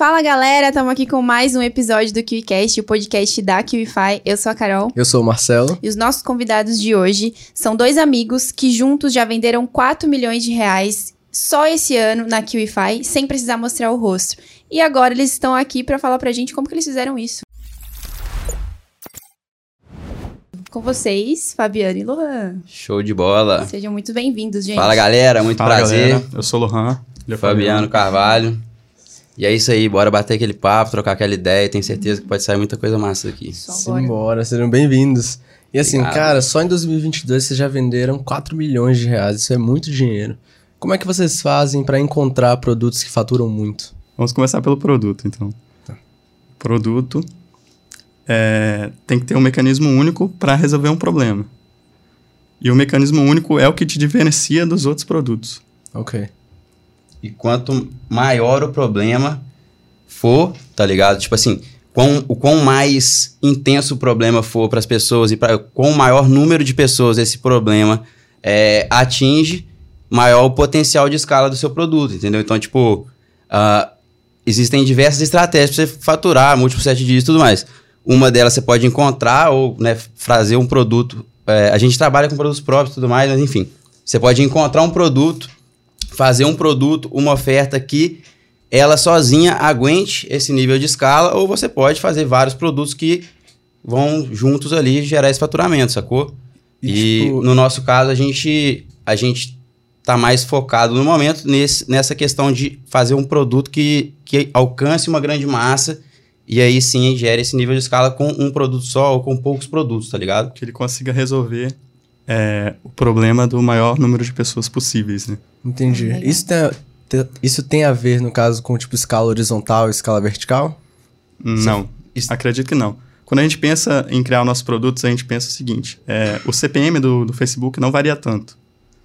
Fala galera, estamos aqui com mais um episódio do KiwiCast, o podcast da KiwiFi. Eu sou a Carol. Eu sou o Marcelo. E os nossos convidados de hoje são dois amigos que juntos já venderam 4 milhões de reais só esse ano na KiwiFi, sem precisar mostrar o rosto. E agora eles estão aqui para falar pra gente como que eles fizeram isso. Com vocês, Fabiano e Lohan. Show de bola. Sejam muito bem-vindos, gente. Fala galera, muito Fala, prazer. galera. Eu sou o Lohan. é o Fabiano Carvalho. E é isso aí, bora bater aquele papo, trocar aquela ideia. Tenho certeza que pode sair muita coisa massa bora. Simbora, sejam bem-vindos. E assim, Obrigado. cara, só em 2022 vocês já venderam 4 milhões de reais, isso é muito dinheiro. Como é que vocês fazem pra encontrar produtos que faturam muito? Vamos começar pelo produto, então. Produto é, tem que ter um mecanismo único para resolver um problema. E o mecanismo único é o que te diferencia dos outros produtos. Ok. E quanto maior o problema for, tá ligado? Tipo assim, quão, o quão mais intenso o problema for para as pessoas e para quão maior número de pessoas esse problema é, atinge, maior o potencial de escala do seu produto, entendeu? Então, tipo, ah, existem diversas estratégias para você faturar, múltiplos sete dias e tudo mais. Uma delas você pode encontrar ou né, fazer um produto. é, a gente trabalha com produtos próprios e tudo mais, mas enfim. Você pode encontrar um produto, fazer um produto, uma oferta que ela sozinha aguente esse nível de escala, ou você pode fazer vários produtos que vão juntos ali gerar esse faturamento, sacou? E, E, tipo- no nosso caso, a gente, a gente tá mais focado no momento nesse, nessa questão de fazer um produto que, que alcance uma grande massa e aí sim gere esse nível de escala com um produto só ou com poucos produtos, tá ligado? Que ele consiga resolver é, o problema do maior número de pessoas possíveis, né? Entendi. Legal. Isso tem, te- isso tem a ver, no caso, com tipo escala horizontal e escala vertical? Não, Isso- acredito que não. Quando a gente pensa em criar nossos produtos, a gente pensa o seguinte: é, o CPM do, do Facebook não varia tanto.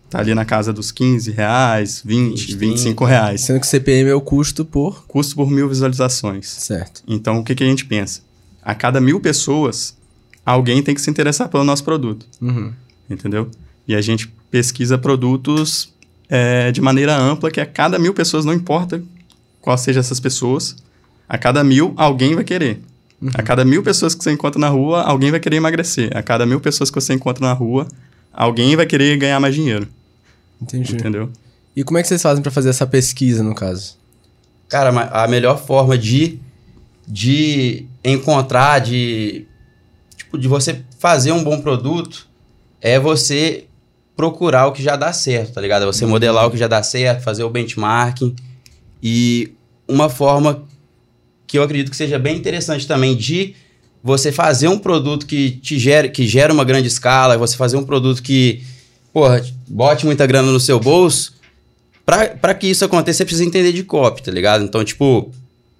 Tá ali na casa dos 15 reais, 20, 20, 25 reais. Sendo que CPM é o custo por... Custo por mil visualizações. Certo. Então, o que, que a gente pensa? A cada mil pessoas, alguém tem que se interessar pelo nosso produto, Uhum. Entendeu? E a gente pesquisa produtos é, de maneira ampla, que a cada mil pessoas, não importa qual seja essas pessoas, a cada mil, alguém vai querer. A cada mil pessoas que você encontra na rua, alguém vai querer emagrecer. A cada mil pessoas que você encontra na rua, alguém vai querer ganhar mais dinheiro, Entendi. entendeu? E como é que vocês fazem pra fazer essa pesquisa, no caso? Cara, a melhor forma de, de encontrar, de, tipo, de você fazer um bom produto é você procurar o que já dá certo, tá ligado? É você modelar o que já dá certo, fazer o benchmarking. E uma forma que eu acredito que seja bem interessante também de você fazer um produto que te gere, que gera uma grande escala, você fazer um produto que, porra, bote muita grana no seu bolso, pra que isso aconteça, você precisa entender de copy, tá ligado? Então, tipo,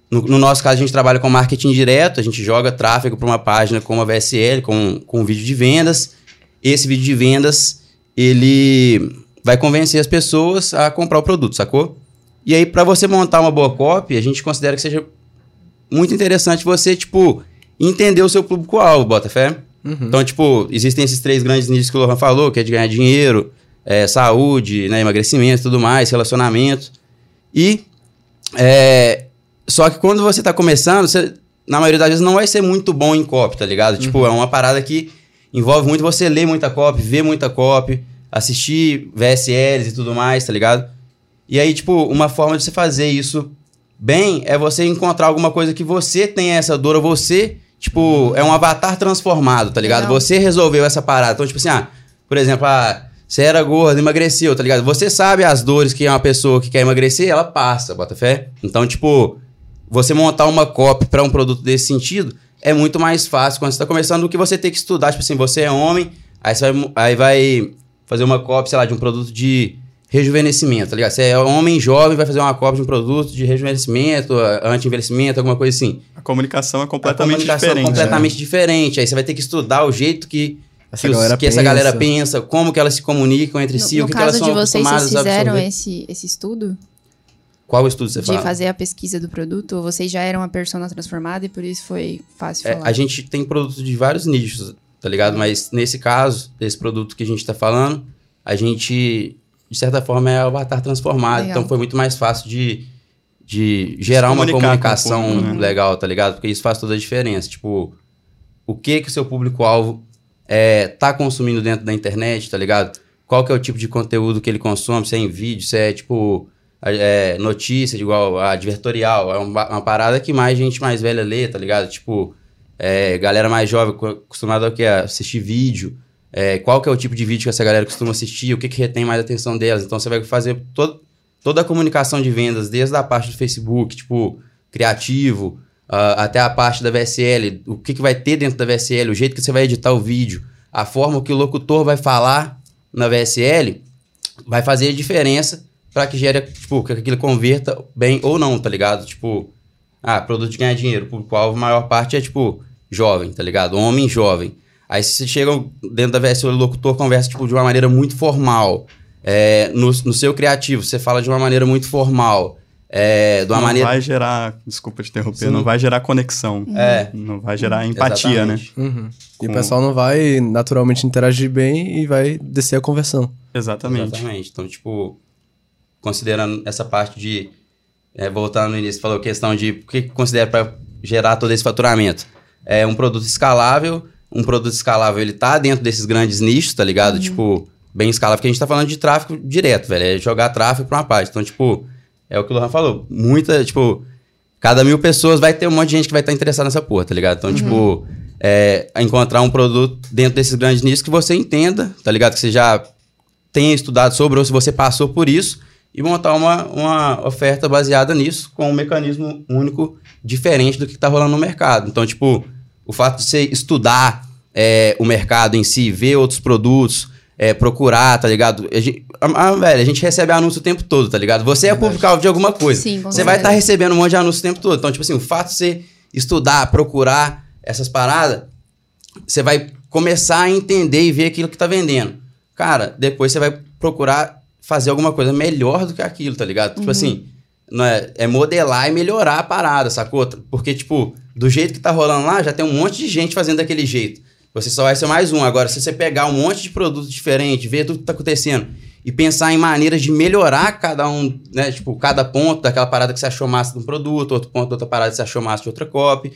no, no nosso caso, a gente trabalha com marketing direto, a gente joga tráfego para uma página com uma VSL, com, com um vídeo de vendas. Esse vídeo de vendas, ele vai convencer as pessoas a comprar o produto, sacou? E aí, para você montar uma boa copy, a gente considera que seja muito interessante você, tipo, entender o seu público-alvo, bota fé? Uhum. Então, tipo, existem esses três grandes nichos que o Lohan falou, que é de ganhar dinheiro, é, saúde, né, emagrecimento, tudo mais, relacionamento. E é, só que quando você tá começando, você, na maioria das vezes não vai ser muito bom em copy, tá ligado? Tipo, é uma parada que envolve muito você ler muita copy, ver muita copy, assistir VSLs e tudo mais, tá ligado? E aí, tipo, uma forma de você fazer isso bem é você encontrar alguma coisa que você tenha essa dor, ou você, tipo, é um avatar transformado, tá ligado? Legal. Você resolveu essa parada. Então, tipo assim, ah, por exemplo, ah, você era gordo, emagreceu, tá ligado? Você sabe as dores que uma pessoa que quer emagrecer, ela passa, bota fé. Então, tipo, você montar uma copy para um produto desse sentido é muito mais fácil quando você tá começando do que você ter que estudar. Tipo assim, você é homem, aí você vai, aí vai fazer uma copy, sei lá, de um produto de rejuvenescimento, tá ligado? Você é homem jovem, vai fazer uma copy de um produto de rejuvenescimento, anti-envelhecimento, alguma coisa assim. A comunicação é A completamente comunicação diferente. é né? completamente diferente. Aí você vai ter que estudar o jeito que, Essa que, os- galera que essa pensa. galera pensa, como que elas se comunicam entre No, si, no o que, que elas são de vocês, vocês acostumadas a fizeram esse, esse estudo Qual estudo você de fala? fazer a pesquisa do produto? Ou vocês já eram uma persona transformada e por isso foi fácil É, falar? a gente tem produtos de vários nichos, tá ligado? Mas nesse caso, desse produto que a gente tá falando, a gente, de certa forma, é o avatar transformado. Legal. Então foi muito mais fácil de, de gerar uma comunicar com comunicação público, né? legal, tá ligado? Porque isso faz toda a diferença. Tipo, o que que o seu público-alvo é, tá consumindo dentro da internet, tá ligado? Qual que é o tipo de conteúdo que ele consome, se é em vídeo, se é, tipo, é, notícia, igual a advertorial. É uma, uma parada que mais gente mais velha lê, tá ligado? Tipo, é, galera mais jovem co- acostumada? A assistir vídeo. É, qual que é o tipo de vídeo que essa galera costuma assistir, o que, que retém mais a atenção delas. Então você vai fazer todo, toda a comunicação de vendas, desde a parte do Facebook, tipo, criativo, ah, até a parte da VSL, o que, que vai ter dentro da VSL, o jeito que você vai editar o vídeo, a forma que o locutor vai falar na VSL, vai fazer a diferença para que gere, tipo, que aquilo converta bem ou não, tá ligado? Tipo, ah, produto de ganhar dinheiro, o público-alvo, a maior parte é, tipo, jovem, tá ligado? Homem jovem. Aí se você chega dentro da VSL, o locutor conversa, tipo, de uma maneira muito formal. É, no, no seu criativo, você fala de uma maneira muito formal. É, de uma não maneira... vai gerar, desculpa te interromper, Sim. não vai gerar conexão. É. Não vai gerar empatia, né? Exatamente. Uhum. E o Com- pessoal não vai naturalmente interagir bem e vai descer a conversão. Exatamente. Exatamente. Então, tipo, considerando essa parte de. é, voltando no início, falou questão de o que considera para gerar todo esse faturamento. É um produto escalável. Um produto escalável, ele tá dentro desses grandes nichos, tá ligado? Tipo, bem escalável, porque a gente tá falando de tráfego direto, velho. É jogar tráfego pra uma parte. Então, tipo, é o que o Lohan falou. Muita, tipo, cada mil pessoas vai ter um monte de gente que vai estar interessada nessa porra, tá ligado? Então, tipo, é, encontrar um produto dentro desses grandes nichos que você entenda, tá ligado? Que você já tenha estudado sobre ou se você passou por isso e montar uma, uma oferta baseada nisso com um mecanismo único diferente do que está rolando no mercado. Então, tipo, o fato de você estudar é, o mercado em si, ver outros produtos, é, procurar, tá ligado? A gente, a- a- velho, a gente recebe anúncio o tempo todo, tá ligado? Você é público-alvo de alguma coisa. Sim, você vai estar certeza. recebendo um monte de anúncio o tempo todo. Então, tipo assim, o fato de você estudar, procurar essas paradas, você vai começar a entender e ver aquilo que tá vendendo. Cara, depois você vai procurar fazer alguma coisa melhor do que aquilo, tá ligado? Tipo assim, não é, é modelar e melhorar a parada, sacou? Porque, tipo, do jeito que tá rolando lá, já tem um monte de gente fazendo daquele jeito. Você só vai ser mais um. Agora, se você pegar um monte de produto diferente, ver tudo que tá acontecendo e pensar em maneiras de melhorar cada um, né? Tipo, cada ponto daquela parada que você achou massa de um produto, outro ponto da outra parada que você achou massa de outra copy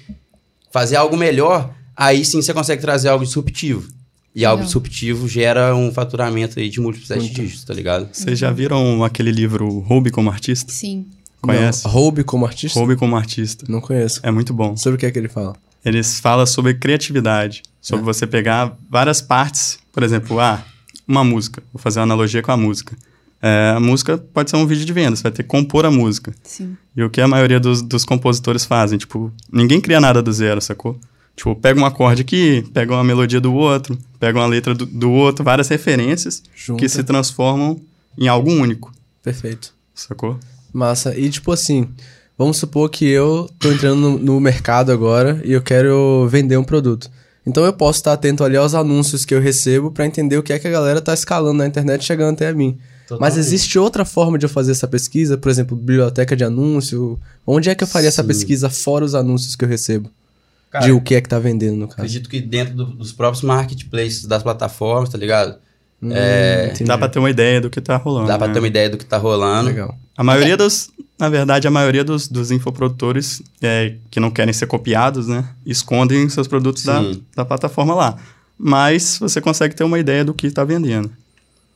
fazer algo melhor, aí sim você consegue trazer algo disruptivo. E algo disruptivo gera um faturamento aí de múltiplos sete dígitos, tá ligado? Vocês já viram aquele livro Roube como Artista? Sim. Conhece? Não, Roube como artista? Roube como Artista. Não conheço. É muito bom. Sobre o que é que ele fala? Eles falam sobre criatividade, sobre você pegar várias partes, por exemplo, ah, uma música. Vou fazer uma analogia com a música. É, a música pode ser um vídeo de venda, você vai ter que compor a música. Sim. E o que a maioria dos, dos compositores fazem? Tipo, ninguém cria nada do zero, sacou? Tipo, pega um acorde aqui, pega uma melodia do outro, pega uma letra do, do outro, várias referências Junta. que se transformam em algo único, Perfeito. sacou? Massa. E tipo assim, vamos supor que eu tô entrando no, no mercado agora e eu quero vender um produto. Então eu posso estar atento ali aos anúncios que eu recebo pra entender o que é que a galera tá escalando na internet chegando até a mim. Mas Totalmente. existe outra forma de eu fazer essa pesquisa, por exemplo, biblioteca de anúncio. Onde é que eu faria essa Sim. pesquisa fora os anúncios que eu recebo? Cara, de o que é que tá vendendo, no caso. acredito que dentro do- dos próprios marketplaces das plataformas, tá ligado? Hum, é. Dá pra ter uma ideia do que tá rolando. Dá pra né? ter uma ideia do que tá rolando. Legal. A maioria dos. Na verdade, a maioria dos, dos infoprodutores é, que não querem ser copiados, né? Escondem seus produtos da, da plataforma lá. Mas você consegue ter uma ideia do que está vendendo.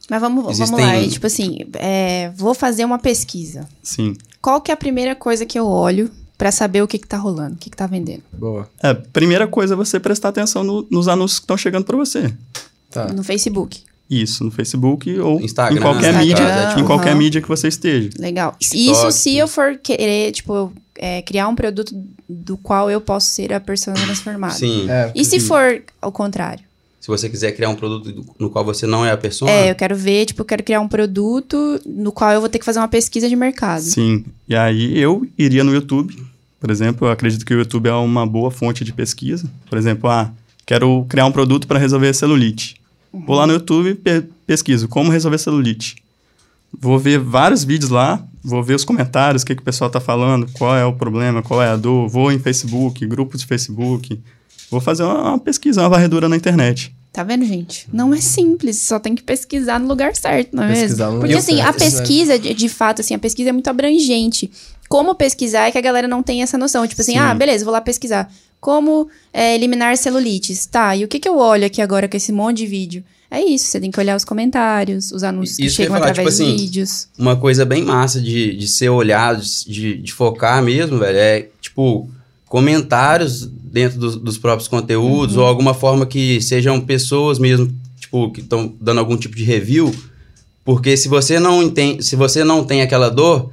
Mas vamos, vamos Existem- lá. E, tipo assim, é, vou fazer uma pesquisa. Sim. Qual que é a primeira coisa que eu olho pra saber o que que tá rolando, o que que tá vendendo? Boa. É, primeira coisa é você prestar atenção no- nos anúncios que estão chegando para você. Tá. No Facebook. Isso, no Facebook ou Instagram, em qualquer Instagram, mídia, em aham. qualquer mídia que você esteja. Legal. TikTok. Isso se eu for querer, tipo, é, criar um produto do qual eu posso ser a pessoa transformada. Sim. É, E se for ao contrário? Se você quiser criar um produto no qual você não é a pessoa, É, eu quero ver, tipo, eu quero criar um produto no qual eu vou ter que fazer uma pesquisa de mercado. Sim. E aí eu iria no YouTube, por exemplo, eu acredito que o YouTube é uma boa fonte de pesquisa. Por exemplo, ah, quero criar um produto para resolver celulite. Vou lá no YouTube e pe pesquiso como resolver celulite. Vou ver vários vídeos lá, vou ver os comentários, o que, que o pessoal tá falando, qual é o problema, qual é a dor. Vou em Facebook, grupos de Facebook. Vou fazer uma, uma pesquisa, uma varredura na internet. Tá vendo, gente? Não é simples, só tem que pesquisar no lugar certo, não é Pesquisar mesmo? no Porque lugar assim, a certo, isso é- pesquisa, de, de fato, assim, a pesquisa é muito abrangente. Como pesquisar é que a galera não tem essa noção. Tipo assim, Sim. ah, beleza, vou lá pesquisar. Como é, eliminar celulites? Tá, e o que, que eu olho aqui agora com esse monte de vídeo? É isso, você tem que olhar os comentários, os anúncios que Isso que chegam falar, através tipo dos assim, vídeos. Uma coisa bem massa de, de ser olhado, de, de focar mesmo, velho, é tipo comentários dentro dos, dos próprios conteúdos ou alguma forma que sejam pessoas mesmo, tipo, que estão dando algum tipo de review. Porque se você não entende, se você não tem aquela dor,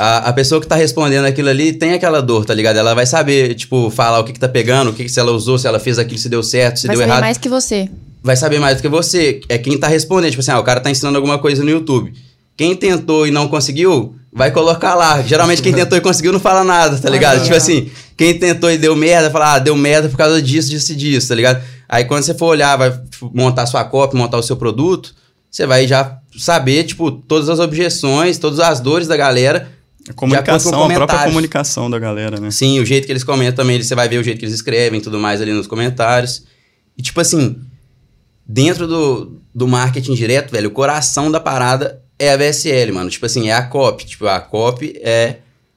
a, a pessoa que tá respondendo aquilo ali tem aquela dor, tá ligado? Ela vai saber, tipo, falar o que, que tá pegando, o que, que se ela usou, se ela fez aquilo, se deu certo, se Vai deu saber errado mais que você. vai saber mais do que você. É quem tá respondendo. Tipo assim, ah, o cara tá ensinando alguma coisa no YouTube. Quem tentou e não conseguiu, vai colocar lá. Geralmente quem tentou e conseguiu não fala nada, tá ligado? Ah, tipo assim, quem tentou e deu merda, fala, ah, deu merda por causa disso, disso e disso, tá ligado? Aí quando você for olhar, vai montar sua cópia, montar o seu produto, você vai já saber, tipo, todas as objeções, todas as dores da galera. A comunicação, a própria comunicação da galera, né? Sim, o jeito que eles comentam também, você vai ver o jeito que eles escrevem e tudo mais ali nos comentários. E tipo assim, dentro do, do marketing direto, velho, o coração da parada é a VSL, mano. Tipo assim, é a copy. Tipo, a copy é,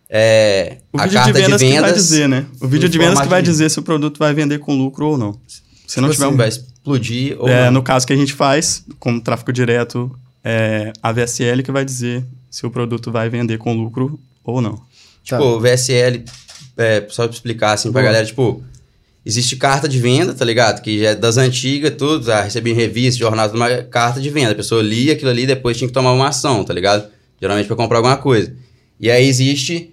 é a carta de vendas, de que vai vendas. dizer, né? O vídeo de vendas que vai de- dizer se o produto vai vender com lucro ou não. Se não tipo tiver assim, um... vai explodir ou É, não. no caso que a gente faz, como tráfego direto, é a VSL que vai dizer se o produto vai vender com lucro ou não. Tá. Tipo, o VSL, é, só pra explicar assim pra Boa. galera, tipo, existe carta de venda, tá ligado? Que já é das antigas, tudo, já recebi em revista, jornal, mais, carta de venda. A pessoa lia aquilo ali e depois tinha que tomar uma ação, tá ligado? Geralmente pra comprar alguma coisa. E aí existe,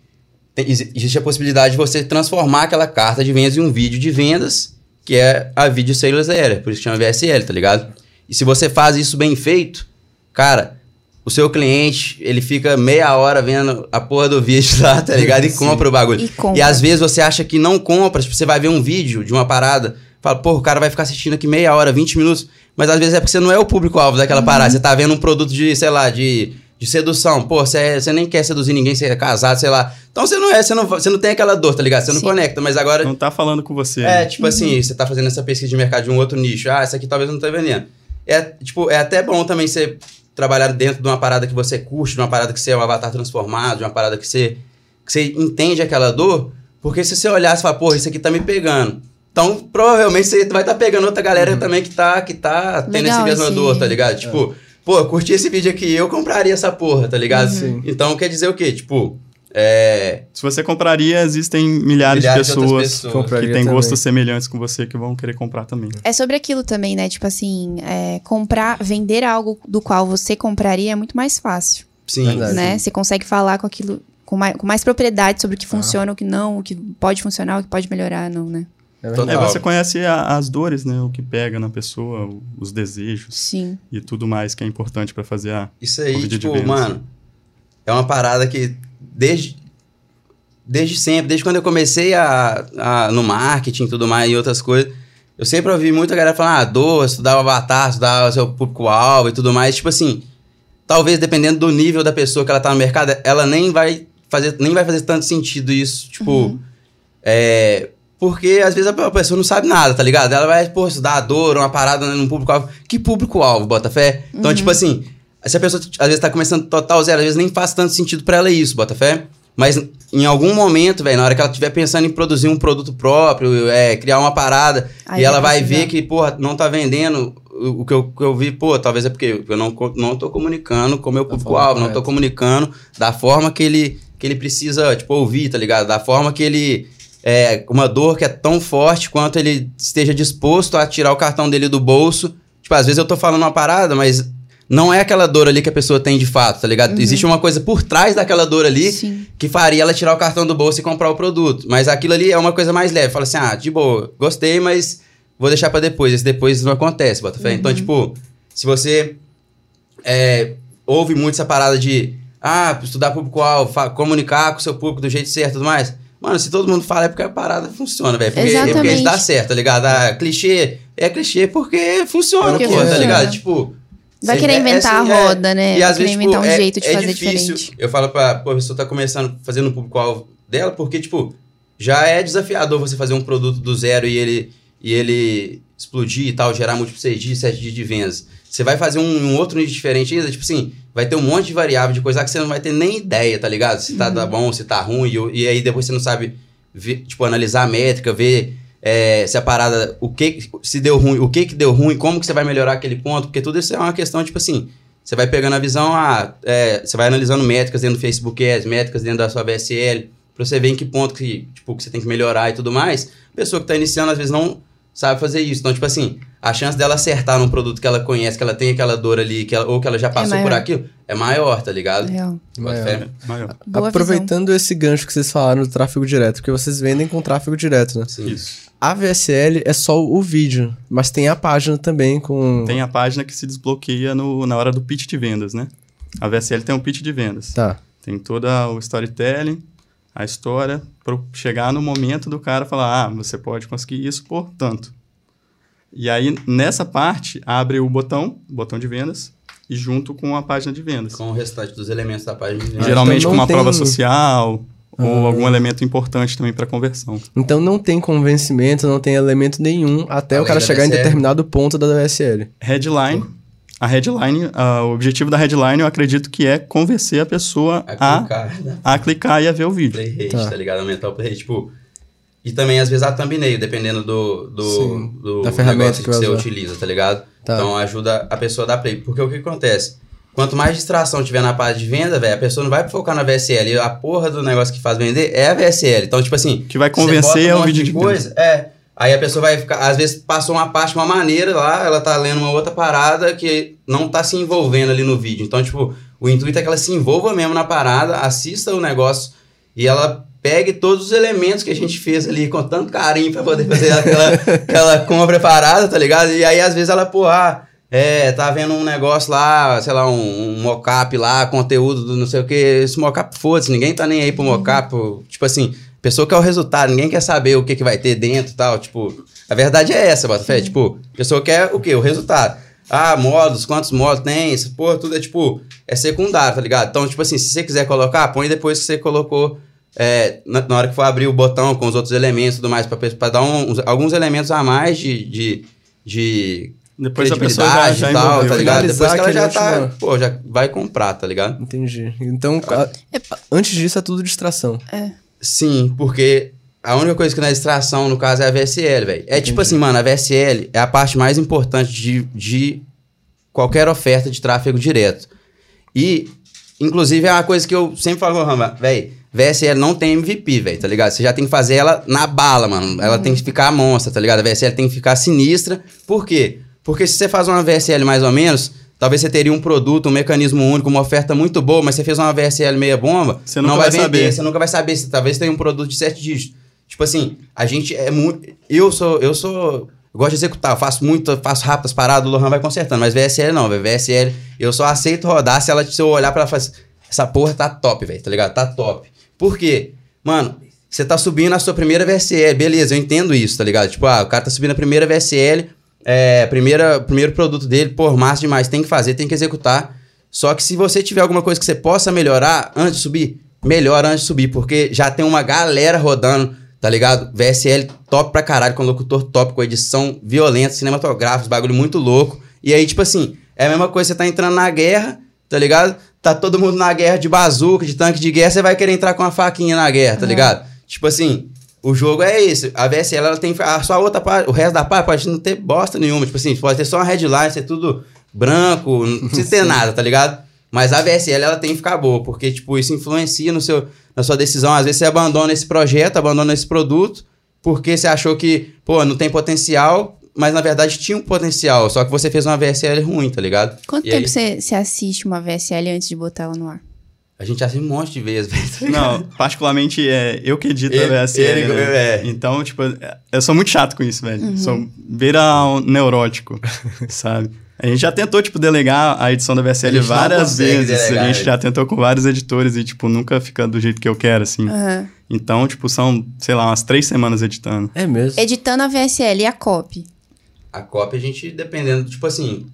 tem- exi- existe a possibilidade de você transformar aquela carta de vendas em um vídeo de vendas, que é a Video Sales Area, por isso que chama VSL, tá ligado? E se você faz isso bem feito, cara, o seu cliente, ele fica meia hora vendo a porra do vídeo lá, tá ligado? E Sim. compra o bagulho. E compra. E às vezes você acha que não compra, tipo, você vai ver um vídeo de uma parada, fala, pô, o cara vai ficar assistindo aqui meia hora, 20 minutos, mas às vezes é porque você não é o público-alvo daquela parada, você tá vendo um produto de, sei lá, de, de sedução, pô, você, é- você nem quer seduzir ninguém, você é casado, sei lá. Então você não é, você não, você não tem aquela dor, tá ligado? Você não Sim. conecta, mas agora Não tá falando com você. é, né? tipo assim, você tá fazendo essa pesquisa de mercado de um outro nicho. Ah, essa aqui talvez não tá vendendo. É, tipo, é até bom também você trabalhar dentro de uma parada que você curte, de uma parada que você é um avatar transformado, de uma parada que você, que você entende aquela dor, porque se você olhar e falar, porra, isso aqui tá me pegando. Então, provavelmente você vai estar pegando outra galera também que tá, que tá tendo Legal esse mesmo esse- dor, tá ligado? Tipo, pô, curti esse vídeo aqui, eu compraria essa porra, tá ligado? Sim. Então, quer dizer o quê? Tipo, é... Se você compraria, existem milhares, milhares de pessoas, pessoas. Compraria que têm gostos semelhantes com você que vão querer comprar também. É sobre aquilo também, né? Tipo assim, é, comprar, vender algo do qual você compraria é muito mais fácil, Sim, Verdade. né? Você consegue falar com aquilo com mais, com mais propriedade sobre o que funciona, o que não, o que pode funcionar, o que pode melhorar, não, né? É. É, você conhece a- as dores, né? O que pega na pessoa, o- os desejos Sim. e tudo mais que é importante pra fazer a. Isso aí, de tipo, mano, é uma parada que desde, desde sempre, desde quando eu comecei a, a- no marketing e tudo mais e outras coisas, eu sempre ouvi muita galera falar, ah, dor, estudar o avatar, estudar o seu público-alvo e tudo mais. Tipo assim, talvez dependendo do nível da pessoa que ela tá no mercado, ela nem vai fazer, nem vai fazer tanto sentido isso. Tipo, é. Porque às vezes a pessoa não sabe nada, tá ligado? Ela vai, pô, estudar a dor, uma parada num público-alvo. Que público-alvo, bota fé? Então, tipo assim, se a pessoa às vezes tá começando total zero, às vezes nem faz tanto sentido pra ela isso, bota fé? Mas em algum momento, velho, na hora que ela estiver pensando em produzir um produto próprio, é, criar uma parada, Aí e ela vai ver que, porra, não tá vendendo o, o que, eu, que eu vi, pô, talvez é porque eu não, não tô comunicando com o meu público-alvo, não tô comunicando da forma que ele, que ele precisa, tipo, ouvir, tá ligado? Da forma que ele. É, uma dor que é tão forte quanto ele esteja disposto a tirar o cartão dele do bolso. Tipo, às vezes eu tô falando uma parada, mas não é aquela dor ali que a pessoa tem de fato, tá ligado? Existe uma coisa por trás daquela dor ali Sim. que faria ela tirar o cartão do bolso e comprar o produto. Mas aquilo ali é uma coisa mais leve. Fala assim, ah, de boa, gostei, mas vou deixar pra depois. Esse depois não acontece, bota fé. Então, tipo, se você é, ouve muito essa parada de, ah, estudar público-alvo, comunicar com o seu público do jeito certo e tudo mais. Mano, se todo mundo fala é porque a parada funciona, velho. Porque, é porque Exatamente. isso dá certo, tá ligado? Ah, clichê é clichê porque funciona, Porque pô, tá funciona. ligado? Tipo... Vai cê- querer é- é inventar assim, a é- roda, né? e Vai às querer vezes, inventar tipo, um é- jeito de é fazer difícil. diferente. Eu falo pra, pô, a pessoa tá começando, fazendo o público-alvo dela, porque, tipo, já é desafiador você fazer um produto do zero e ele, e ele explodir e tal, gerar múltiplos 6 dias, 7 dias de vendas. Você vai fazer um, um outro nicho diferente ainda, tipo assim, vai ter um monte de variável de coisa que você não vai ter nem ideia, tá ligado? Se tá, tá bom, se tá ruim, e, e aí depois você não sabe, ver, tipo, analisar a métrica, ver é, se a parada, o que se deu ruim, o que que deu ruim, como que você vai melhorar aquele ponto, porque tudo isso é uma questão, tipo assim, você vai pegando a visão, ah, é, você vai analisando métricas dentro do Facebook Ads, métricas dentro da sua VSL, pra você ver em que ponto que, tipo, que você tem que melhorar e tudo mais. A pessoa que tá iniciando, às vezes, não sabe fazer isso. Então, tipo assim, a chance dela acertar num produto que ela conhece, que ela tem aquela dor ali, que ela- ou que ela já passou por maior. aquilo, é maior, tá ligado? Real. Bota Maior. Maior. Aproveitando esse gancho que vocês falaram do tráfego direto, porque vocês vendem com tráfego direto, né? Sim. Isso. A VSL é só o vídeo, mas tem a página também com. Tem a página que se desbloqueia no, na hora do pitch de vendas, né? A VSL tem um pitch de vendas. Tá. Tem todo o storytelling, a história, para chegar no momento do cara falar, ah, você pode conseguir isso por tanto. E aí, nessa parte, abre o botão, botão de vendas, e junto com a página de vendas. Com o restante dos elementos da página de vendas. Geralmente então com uma tem- prova social, ou Ah. algum elemento importante também para conversão. Então não tem convencimento, não tem elemento nenhum até Além o cara chegar em determinado ponto da VSL. Headline. A headline, o objetivo da headline, eu acredito que é convencer a pessoa A a, clicar, né? a clicar e a ver o vídeo. play rate, Tá. tá. ligado? Aumentar o play rate, tipo... E também, às vezes, a thumbnail, dependendo do, do, do da ferramenta que que, você usar. utiliza, tá ligado? Tá. Então, ajuda a pessoa a dar play. Porque o que acontece? Quanto mais distração tiver na parte de venda, velho, a pessoa não vai focar na VSL. E a porra do negócio que faz vender é a VSL. Então, tipo assim... Que vai você convencer bota é um o monte vídeo de de coisa. É. Aí a pessoa vai ficar... Às vezes, passou uma parte uma maneira lá, ela tá lendo uma outra parada que não tá se envolvendo ali no vídeo. Então, tipo, o intuito é que ela se envolva mesmo na parada, assista o negócio e ela pegue todos os elementos que a gente fez ali com tanto carinho pra poder fazer aquela, aquela compra preparada, tá ligado? E aí, às vezes, ela, pô, ah, é, tá vendo um negócio lá, sei lá, um, um mockup lá, conteúdo do não sei o que. Esse mockup, foda-se, ninguém tá nem aí pro mockup. Tipo assim, pessoa quer o resultado, ninguém quer saber o que, que vai ter dentro e tal. Tipo, a verdade é essa, Botafé. Tipo, a pessoa quer o quê? O resultado. Ah, modos, quantos modos tem? Isso, Pô, tudo é tipo, é secundário, tá ligado? Então, tipo assim, se você quiser colocar, põe depois que você colocou. é, na, na hora que for abrir o botão com os outros elementos e tudo mais, pra dar um- uns- alguns elementos a mais de, de, de Depois a pessoa já, já e tal, envolveu. tá ligado? Finalizar Depois que ela já tá, último- pô, já vai comprar, tá ligado? Entendi. Então, a- antes disso é tudo distração. Sim, porque a única coisa que na distração, no caso, é a VSL, velho. É tipo assim, mano, a VSL é a parte mais importante de, de qualquer oferta de tráfego direto. E, inclusive, é uma coisa que eu sempre falo, Rama, velho, VSL não tem MVP, velho, tá ligado? Você já tem que fazer ela na bala, mano. Ela tem que ficar monstra, tá ligado? A VSL tem que ficar sinistra. Por quê? Porque se você faz uma VSL mais ou menos, talvez você teria um produto, um mecanismo único, uma oferta muito boa, mas você fez uma VSL meia bomba, Você nunca não vai, vai vender, saber. você nunca vai saber se talvez tenha um produto de sete dígitos. Tipo assim, a gente é muito. Eu sou. Eu sou. Eu gosto de executar, eu faço muito, faço rápido as paradas, o Lohan vai consertando. Mas VSL não, velho. VSL, eu só aceito rodar se ela se eu olhar pra ela e falar assim, essa porra tá top, velho, tá ligado? Tá top. Por quê? Mano, você tá subindo a sua primeira VSL, beleza, eu entendo isso, tá ligado? Tipo, ah, o cara tá subindo a primeira VSL, é, primeira, primeiro produto dele, pô, massa demais, tem que fazer, tem que executar. Só que se você tiver alguma coisa que você possa melhorar antes de subir, melhora antes de subir, porque já tem uma galera rodando, tá ligado? VSL top pra caralho, com locutor top, com edição violenta, cinematográfica, bagulho muito louco. E aí, tipo assim, é a mesma coisa, você tá entrando na guerra, tá ligado? Tá todo mundo na guerra de bazuca, de tanque de guerra, você vai querer entrar com uma faquinha na guerra, tá ligado? Tipo assim, o jogo é esse. A VSL ela tem a sua outra parte, o resto da parte pode não ter bosta nenhuma. Tipo assim, pode ter só uma headline, ser tudo branco, não precisa ter nada, tá ligado? Mas a VSL ela tem que ficar boa, porque tipo, isso influencia no seu, na sua decisão. Às vezes você abandona esse projeto, abandona esse produto, porque você achou que, pô, não tem potencial, mas na verdade tinha um potencial, só que você fez uma VSL ruim, tá ligado? Quanto E tempo aí, você você assiste uma VSL antes de botar ela no ar? A gente assiste um monte de vezes, velho. tá? Não, particularmente é eu que edito Ele- a VSL, ele- né? é. Então, tipo, eu sou muito chato com isso, velho. Sou beira um neurótico, sabe? A gente já tentou, tipo, delegar a edição da VSL várias vezes. delegar, a gente já tentou com vários editores e, tipo, nunca fica do jeito que eu quero, assim. Aham. Então, tipo, são, sei lá, umas três semanas editando. É mesmo. Editando a VSL e a copy. A cópia a gente, dependendo, tipo assim,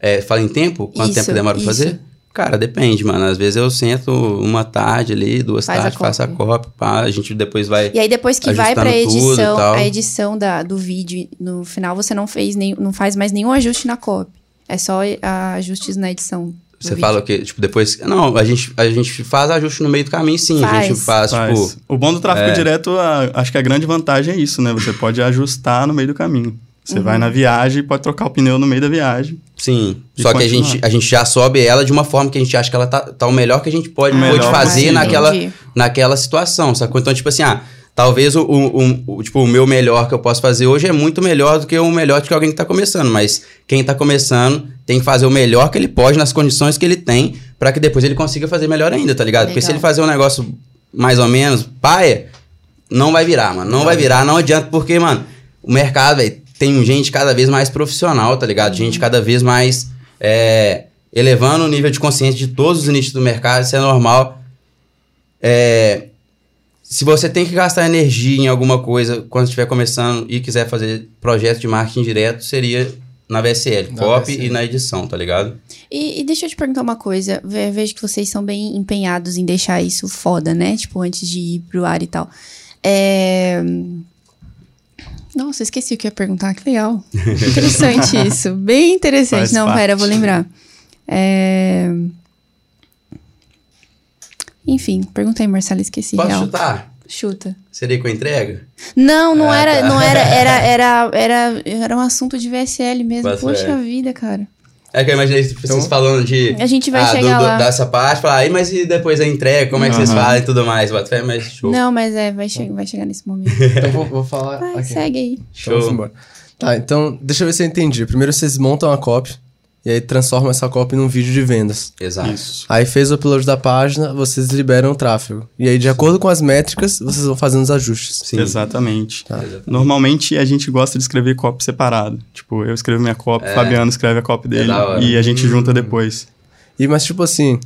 é, fala em tempo, quanto Isso, tempo demora pra isso. fazer? Cara, depende, mano. Às vezes eu sento uma tarde ali, duas Faz a tardes, faço a copy. copy, pá, a gente depois vai. E aí depois que vai pra edição, a edição da, do vídeo, no final você não fez nem, não faz mais nenhum ajuste na copy. É só a- ajustes na edição. do Você vídeo. fala o quê? Tipo, depois. Não, a gente, a gente faz ajuste no meio do caminho, sim. A gente Faz. faz, Faz. tipo. O bom do tráfego é. direto, a- acho que a grande vantagem é isso, né? Você pode ajustar no meio do caminho. Você Uhum. vai na viagem e pode trocar o pneu no meio da viagem. Sim. Só que a continuar. gente, a gente já sobe ela de uma forma que a gente acha que ela tá, tá o melhor que a gente pode, pode fazer naquela, Entendi. naquela situação, sacou? Então, tipo assim, ah, talvez o, o, o- o- tipo, o meu melhor que eu posso fazer hoje é muito melhor do que o melhor de que alguém que tá começando, mas quem tá começando tem que fazer o melhor que ele pode nas condições que ele tem pra que depois ele consiga fazer melhor ainda, tá ligado? Porque se Legal. ele fazer um negócio mais ou menos paia, não vai virar, mano. Não vai virar, não adianta, porque, mano, o mercado, velho, tem gente cada vez mais profissional, tá ligado? Gente cada vez mais é, elevando o nível de consciência de todos os nichos do mercado, isso é normal. É, se você tem que gastar energia em alguma coisa quando estiver começando e quiser fazer projeto de marketing direto, seria na VSL, Na copy VSL. e na edição, tá ligado? E, e deixa eu te perguntar uma coisa. Ve- Vejo que vocês são bem empenhados em deixar isso foda, né? Tipo, antes de ir pro ar e tal. É... Nossa, esqueci o que ia perguntar. Que legal. Interessante isso. Bem interessante. Faz Não, parte. pera, vou lembrar. É... Enfim, perguntei, Marcelo, esqueci. Posso real. chutar? Chuta. Seria com entrega? Não, não Ah, era, tá. não era, era, era, era, era um assunto de VSL mesmo. Bota Poxa fé. vida, cara. É que eu imaginei vocês Então- falando de. A gente vai ah, chegar do- do- lá. dessa parte, falar, aí, mas e depois a entrega, como é que vocês fazem e tudo mais? Bota fé, mas show. Não, mas é, vai, che vai chegar nesse momento. Então vou, vou falar. Vai, aqui. segue aí. Então, Show. vamos embora. Tá, então deixa eu ver se eu entendi. Primeiro vocês montam a copy e aí transformam essa copy num vídeo de vendas. Exato. Isso. Aí fez o upload da página, vocês liberam o tráfego. E aí, de acordo com as métricas, vocês vão fazendo os ajustes. Sim. Exatamente. Tá. Normalmente a gente gosta de escrever copy separado. Tipo, eu escrevo minha copy, É. Fabiano escreve a copy dele da hora. e a gente junta depois. E mas tipo assim,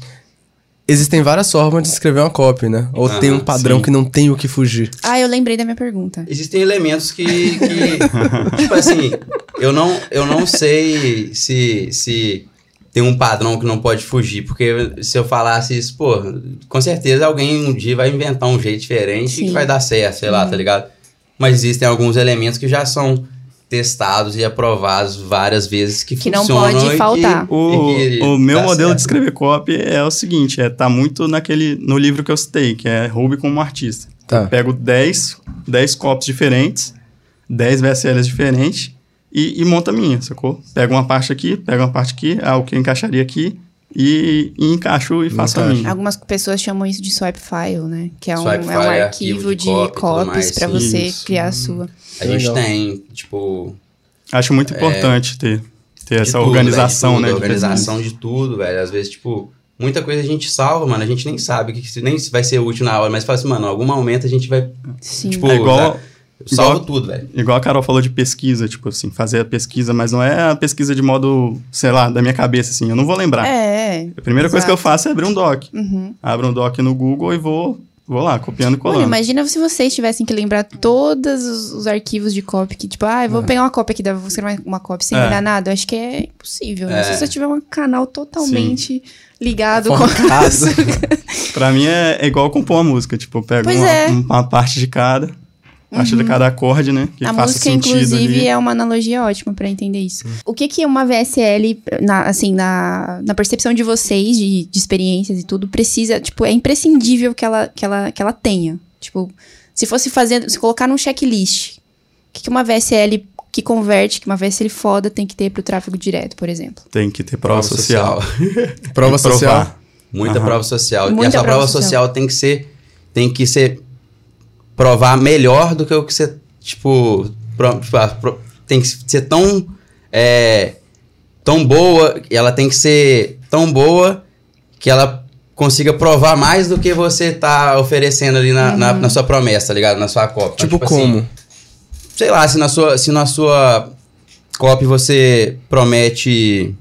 existem várias formas de escrever uma copy, né? Ou Aham, tem um padrão sim. que não tem o que fugir. Ah, eu lembrei da minha pergunta. Existem elementos que. que tipo assim, eu não, eu não sei se, se tem um padrão que não pode fugir. Porque se eu falasse isso, pô, com certeza alguém um dia vai inventar um jeito diferente Sim. que vai dar certo, sei lá, tá ligado? Mas existem alguns elementos que já são testados e aprovados várias vezes que, Que não pode e que- faltar. O, e que o meu modelo certo. de escrever copy é o seguinte, é tá muito naquele no livro que eu citei, que é Roube como artista. Tá. Eu pego 10, 10 copies diferentes, 10 VSLs diferentes e, e monta a minha, sacou? Pego uma parte aqui, pego uma parte aqui, ah, o que eu encaixaria aqui e, e encaixo e faço a minha. Algumas pessoas chamam isso de swipe file, né? Que é um, é um file é arquivo de, de copies sim. você Isso. criar a sua. A gente Legal. tem, tipo, Acho muito importante ter, ter De essa tudo, organização, velho, de né? tudo, de tudo. organização de tudo, velho. Às vezes, tipo, muita coisa a gente salva, mano. A gente nem sabe, que que- nem se vai ser útil na hora, mas fala assim, mano, em algum momento a gente vai, Sim. tipo, É igual- tá? Eu salvo igual- tudo, velho. Igual a Carol falou de pesquisa, tipo assim, fazer a pesquisa, mas não é a pesquisa de modo, sei lá, da minha cabeça, assim, eu não vou lembrar. É. A primeira coisa que eu exato. faço é abrir um doc. Uhum. Abro um doc no Google e vou, vou lá, copiando e Olha, colando. imagina se vocês tivessem que lembrar todos os, os arquivos de copy que, tipo, ah, eu vou pegar uma cópia aqui, vou escrever uma cópia sem É. olhar nada. Eu acho que é impossível. né? É. Se você tiver um canal totalmente ligado com Focado. Pra mim é, é igual compor uma música, tipo, eu pego uma, é. uma parte de cada, parte de cada acorde, né, que a faça música, sentido inclusive, ali. é uma analogia ótima pra entender isso. Hum. O que que uma VSL, na, assim, na, na percepção de vocês, de, de experiências e tudo, precisa, tipo, é imprescindível que ela, que ela, que ela tenha. Tipo, se fosse fazer, se colocar num checklist, o que que uma VSL que converte, que uma VSL foda tem que ter pro tráfego direto, por exemplo? Tem que ter prova, social. Prova que social. provar. Muita Aham. prova social. e Muita essa prova prova social. social tem que ser. Tem que ser. Provar melhor do que o que você. Tipo. pro- tipo, ah, pro- tem que ser tão. É, tão boa. Ela tem que ser tão boa que ela consiga provar mais do que você tá oferecendo ali na, na, na sua promessa, tá ligado? Na sua cópia. Então, Tipo, assim, como? sei lá, se na sua, se na sua copy você promete.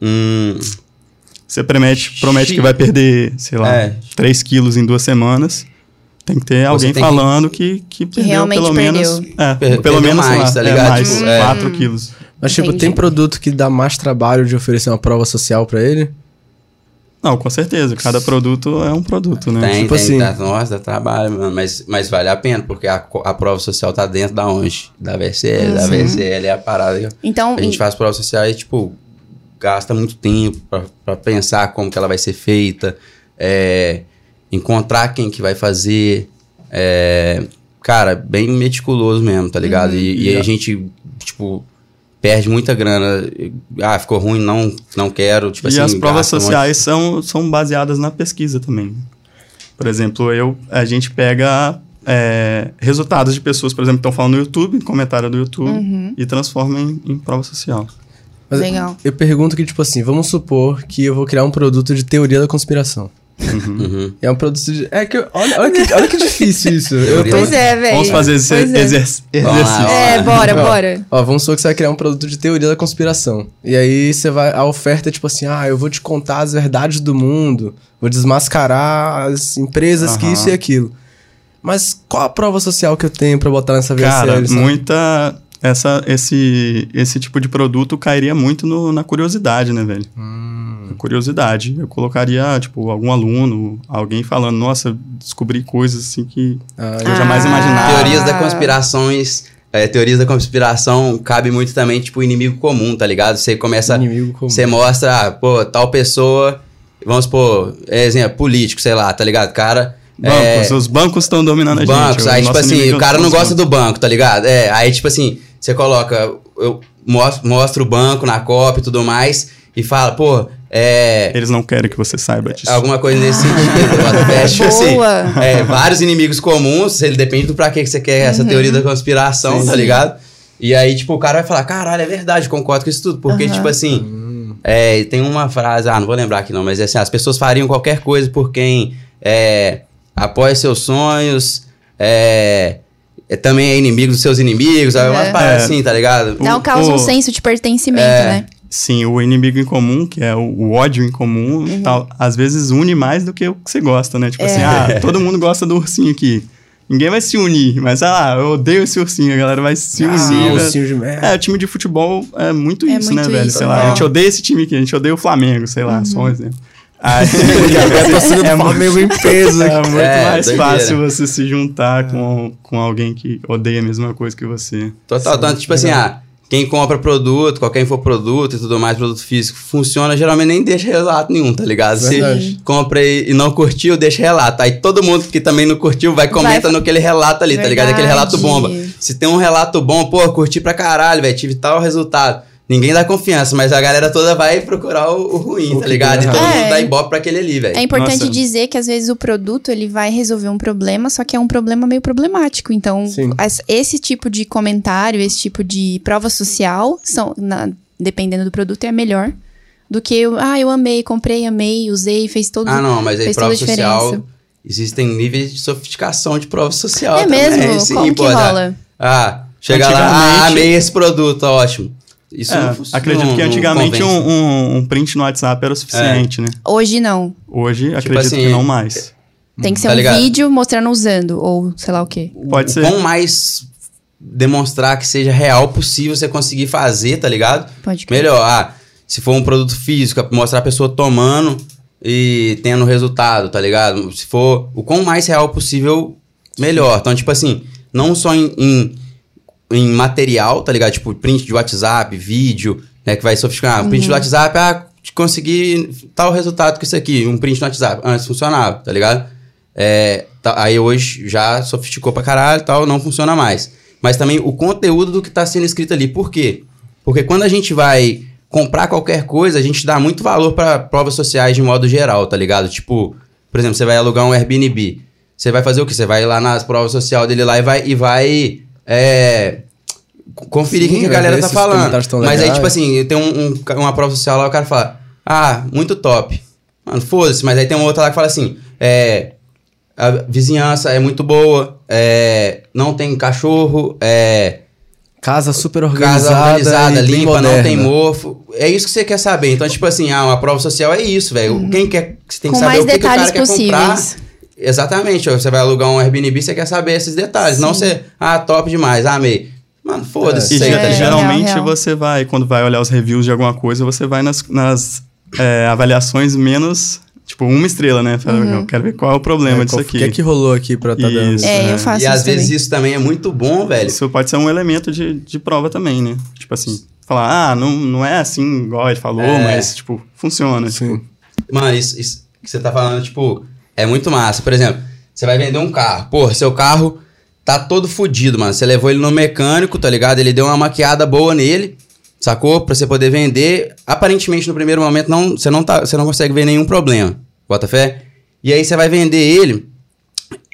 Hum, Você promete, promete que vai perder, sei lá, É. 3 quilos em duas semanas. Tem que ter alguém tem que- falando que, que, perdeu realmente pelo menos. perdeu. É, Per- pelo perdeu menos mais, lá, tá é, ligado? mais, Tipo, é. 4 quilos. Mas, tipo, Entendi. tem produto que dá mais trabalho de oferecer uma prova social pra ele? Não, com certeza. Cada produto é um produto, né? Tem, Tipo tem, assim- dá- nossa, dá trabalho, mano, mas, mas vale a pena, porque a, a prova social tá dentro da onde? Da VCL, da VCL é a parada. Então, A gente faz prova social e, tipo, gasta muito tempo pra pensar como que ela vai ser feita, é, encontrar quem que vai fazer, é, cara, bem meticuloso mesmo, tá ligado? E, e aí a gente, tipo, perde muita grana. Ah, ficou ruim, não, não quero, tipo e assim... as provas gasta um sociais são, são baseadas na pesquisa também. Por exemplo, eu, a gente pega é, resultados de pessoas, por exemplo, que estão falando no YouTube, comentário do YouTube, Uhum. e transforma em, em prova social. Mas Legal. Eu pergunto que, tipo assim, vamos supor que eu vou criar um produto de teoria da conspiração. Uhum. É um produto de. É que. eu- Olha, olha, que, olha que difícil isso. Eu tô... Pois é, velho. Vamos fazer esse é. exer- lá, exercício. É, bora, Ó, bora. Ó, vamos supor que você vai criar um produto de teoria da conspiração. E aí você vai. A oferta é tipo assim: ah, eu vou te contar as verdades do mundo, vou desmascarar as empresas que Aham. isso e aquilo. Mas qual a prova social que eu tenho pra botar nessa VSL? Cara, sabe? muita. Essa, esse, esse tipo de produto cairia muito no- na curiosidade, né, velho? Hum. Curiosidade. Eu colocaria, tipo, algum aluno, alguém falando, nossa, descobri coisas assim que Ah, eu jamais Ah. imaginava. Teorias da conspirações. é, teorias da conspiração cabe muito também, tipo, inimigo comum, tá ligado? Você começa. inimigo comum. Você mostra, ah, pô, tal pessoa. Vamos supor, exemplo, político, sei lá, tá ligado? Cara. Bancos, é, os bancos estão dominando a gente. bancos, aí, tipo assim, o cara são não os gosta bancos. do banco, tá ligado? É, aí, tipo assim, você coloca, eu mostro, mostro o banco na copa e tudo mais, e fala, pô, é. Eles não querem que você saiba disso. Alguma coisa nesse sentido. tipo assim, Boa. é, vários inimigos comuns, ele depende do pra que que você quer essa teoria da conspiração, tá ligado? E aí, tipo, o cara vai falar, caralho, é verdade, concordo com isso tudo. Porque, Aham. tipo assim, é, tem uma frase, ah, não vou lembrar aqui não, mas é assim, as pessoas fariam qualquer coisa por quem é, apoia seus sonhos, é, é, também é inimigo dos seus inimigos, é. umas É. paradas É. assim, tá ligado? Não o- causa um o- senso de pertencimento, É. né? Sim, o inimigo em comum, que é o, o ódio em comum, Uhum. tal, às vezes une mais do que o que você gosta, né? Tipo É. assim, ah, todo mundo gosta do ursinho aqui. Ninguém vai se unir, mas ah, eu odeio esse ursinho, a galera vai se Ah, unir. né? ursinho de merda. É, o time de futebol é muito É isso, muito né, velho? isso, Sei lá, né? a gente odeia esse time aqui, a gente odeia o Flamengo, sei lá, só Uhum. um exemplo. Aí, é, mu- Flamengo em peso. é muito É, mais doideira. fácil você se juntar com, com alguém que odeia a mesma coisa que você. Total, tanto tipo assim, ah, quem compra produto, qualquer infoproduto e tudo mais, produto físico, funciona, geralmente nem deixa relato nenhum, tá ligado? Se Verdade. compra e, e não curtiu, deixa relato. Aí todo mundo que também não curtiu vai comenta Vai- no aquele relato ali, tá ligado? Aquele relato Verdade. bomba. Se tem um relato bom, pô, curti pra caralho, velho, tive tal resultado. Ninguém dá confiança, mas a galera toda vai procurar o, o ruim, O tá que ligado? E todo mundo É. dá ibope pra aquele ali, velho. É importante Nossa. dizer que às vezes o produto ele vai resolver um problema, só que é um problema meio problemático. Então, Sim. esse tipo de comentário, esse tipo de prova social, são, na- dependendo do produto, é melhor do que eu, ah, eu amei, comprei, amei, usei, fez todo Ah, não, mas aí prova social. Existem níveis de sofisticação de prova social. É também, mesmo? sim, Como que pô, tá- rola? Ah, chega lá, ah, amei esse produto, ótimo. Isso É, não, acredito não- que antigamente um, um- um print no WhatsApp era o suficiente, né? Hoje não. Hoje, acredito assim, que não mais. Tem que ser Tá um ligado? vídeo mostrando usando, ou sei lá o quê. Pode o ser. quão mais demonstrar que seja real possível você conseguir fazer, tá ligado? Pode crer. Melhor, ah, se for um produto físico, mostrar a pessoa tomando e tendo resultado, tá ligado? Se for o quão mais real possível, melhor. Então, tipo assim, não só em, em, em material, tá ligado? Tipo, print de WhatsApp, vídeo, né? Que vai sofisticar. Ah, print do WhatsApp, ah, consegui tal resultado com isso aqui, um print no WhatsApp. Antes funcionava, tá ligado? É, tá- aí hoje já sofisticou pra caralho e tal, não funciona mais. Mas também o conteúdo do que tá sendo escrito ali. Por quê? Porque quando a gente vai comprar qualquer coisa, a gente dá muito valor pra provas sociais de modo geral, tá ligado? Tipo, por exemplo, você vai alugar um Airbnb. Você vai fazer o quê? Você vai lá nas provas sociais dele lá e vai, e vai é, conferir o que, que a galera tá falando. Mas aí, legais. tipo assim, tem um, um- uma prova social lá, o cara fala, ah, muito top. Mano, foda-se, mas aí tem uma outra lá que fala assim, é, a vizinhança é muito boa, é, não tem cachorro, é, Casa super organizada. casa organizada, limpa, não moderna. tem mofo. É isso que você quer saber. Então, tipo assim, ah, uma prova social é isso, velho. Quem quer, você tem que Com saber mais o que, que o detalhes cara quer comprar. Exatamente, você vai alugar um Airbnb, você quer saber esses detalhes. Não você, ah, top demais, ah, amei. Mano, foda-se, É, ligado? geralmente real, real. você vai, quando vai olhar os reviews de alguma coisa, você vai nas, nas, é, avaliações menos Tipo, uma estrela, né? Fala, Uhum. Eu quero ver qual é o problema É, disso qual- aqui. O que é que rolou aqui pra tá dando? Isso. É, É. eu faço E às isso vezes também. isso também é muito bom, velho. Isso pode ser um elemento de, de prova também, né? Tipo assim, falar, ah, não, não é assim igual ele falou, É. mas, tipo, funciona. Sim. Mano, isso, isso que você tá falando, tipo, é muito massa. Por exemplo, você vai vender um carro. Pô, seu carro tá todo fudido, mano. Você levou ele no mecânico, tá ligado? Ele deu uma maquiada boa nele, sacou? Pra você poder vender. Aparentemente, no primeiro momento, não, você, não tá, você não consegue ver nenhum problema. Bota fé? E aí você vai vender ele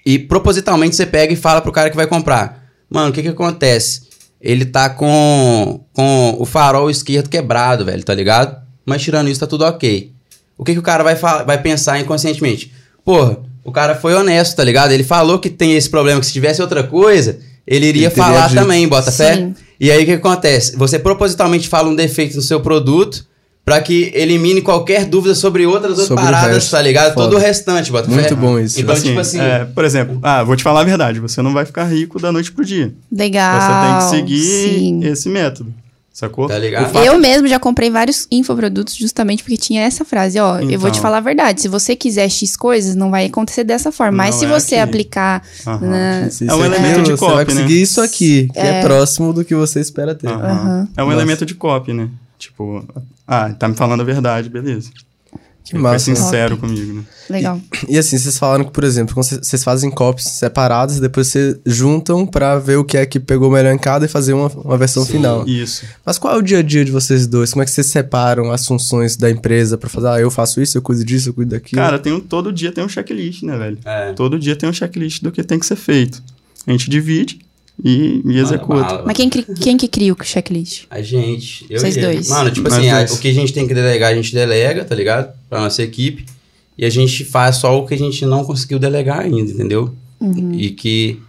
e propositalmente você pega e fala pro cara que vai comprar. Mano, o que que acontece? Ele tá com, com o farol esquerdo quebrado, velho, tá ligado? Mas tirando isso, tá tudo ok. O que que o cara vai, vai pensar inconscientemente? Porra, o cara foi honesto, tá ligado? Ele falou que tem esse problema, que se tivesse outra coisa, ele iria Ele falar dito. também, bota fé? Sim. E aí o que acontece? Você propositalmente fala um defeito no seu produto pra que elimine qualquer dúvida sobre outras, outras Sobre paradas, resto. tá ligado? Foda. Todo o restante, bota fé? Muito bom isso. Então, tipo assim, é, por exemplo, ah, vou te falar a verdade, você não vai ficar rico da noite pro dia. Legal. Você tem que seguir Sim. esse método, sacou? Tá ligado? Fato- Eu mesmo já comprei vários infoprodutos justamente porque tinha essa frase, ó, eu vou te Então. falar a verdade, se você quiser X coisas, não vai acontecer dessa forma, mas se é você aqui. aplicar Aham. na- Isso É um elemento de Você vai copy, né? conseguir isso aqui, que é. próximo do que você espera ter. Aham. Aham. É um Nossa. elemento de copy, né? Tipo, ah, tá me falando a verdade, beleza. Que massa. Foi sincero comigo, né? Legal. E assim, vocês falaram que, por exemplo, quando vocês- fazem copies separadas, depois vocês juntam pra ver o que é que pegou melhor em cada e fazer uma, uma versão Sim. final. Isso. Mas qual é o dia a dia de vocês dois? Como é que vocês separam as funções da empresa pra fazer, ah, eu faço isso, eu cuido disso, eu cuido daquilo? Cara, tem um, todo dia tem um checklist, né, velho? É. Todo dia tem um checklist do que tem que ser feito. A gente divide e, e executa. Mas quem, cri- quem que cria o checklist? A gente. Eu Vocês e ele. dois. Mano, tipo Nós assim, a- o que a gente tem que delegar, a gente delega, tá ligado? Pra nossa equipe. E a gente faz só o que a gente não conseguiu delegar ainda, entendeu? E que.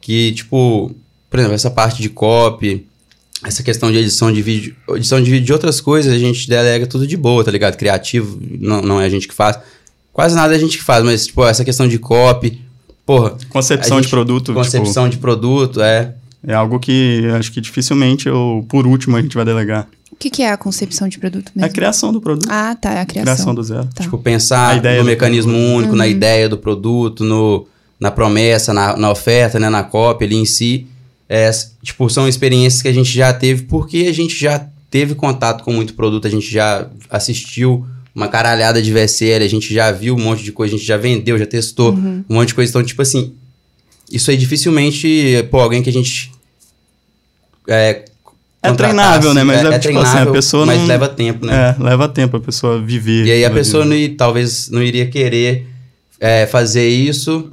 Que, tipo, por exemplo, essa parte de copy, essa questão de edição de vídeo, edição de vídeo de outras coisas, a gente delega tudo de boa, tá ligado? Criativo, não, não é a gente que faz. Quase nada é a gente que faz, mas, tipo, essa questão de copy, porra. Concepção a de gente- produto, Concepção de produto, é. tipo, é algo que acho que dificilmente ou por último a gente vai delegar. O que, que é a concepção de produto É mesmo? a criação do produto. Ah, tá, é a criação. criação do zero. Tá. Tipo, pensar no mecanismo produto. único, na ideia do produto, no, na promessa, na, na oferta, né, na cópia ali em si. É, tipo, são experiências que a gente já teve porque a gente já teve contato com muito produto, a gente já assistiu uma caralhada de VSL, a gente já viu um monte de coisa, a gente já vendeu, já testou um monte de coisa. Então, tipo assim, isso aí dificilmente, pô, alguém que a gente. É, É treinável, né? Mas é, é, é tipo assim, a pessoa mas não... leva tempo, né? É, leva tempo a pessoa viver. E aí a pessoa não né? i- talvez não iria querer é, fazer isso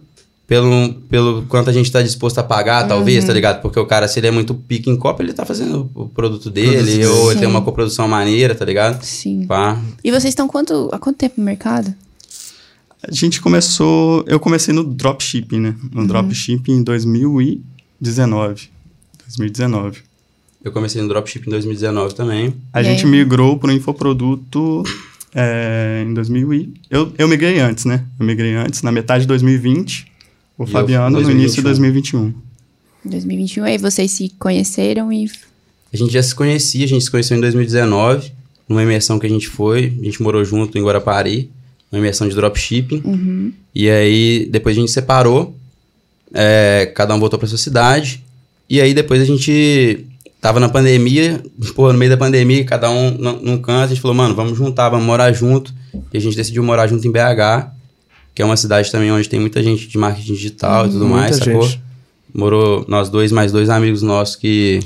pelo, pelo quanto a gente tá disposto a pagar, talvez, tá ligado? Porque o cara, se ele é muito pique em copa, ele tá fazendo o produto dele, Produto ou ele tem Sim. uma coprodução maneira, tá ligado? Sim. Pá. E vocês estão quanto, há quanto tempo no mercado? A gente começou... Eu comecei no dropshipping, né? No Uhum. dropshipping em 2019. 2019. Eu comecei no dropship em 2019 também. A E gente aí? migrou para o infoproduto é, em 2000 e... Eu, eu migrei antes, né? Eu migrei antes, na metade de 2020. O E eu, Fabiano no início de 2021. 2021. Em 2021, aí vocês se conheceram e... A gente já se conhecia, a gente se conheceu em 2019, numa imersão que a gente foi, a gente morou junto em Guarapari, uma imersão de dropshipping. E aí, depois a gente separou, é, cada um voltou pra sua cidade, e aí depois a gente tava na pandemia, pô, no meio da pandemia, cada um num canto, a gente falou, mano, vamos juntar, vamos morar junto, e a gente decidiu morar junto em BH, que é uma cidade também onde tem muita gente de marketing digital e tudo muita mais, sacou? gente. Morou nós dois, mais dois amigos nossos que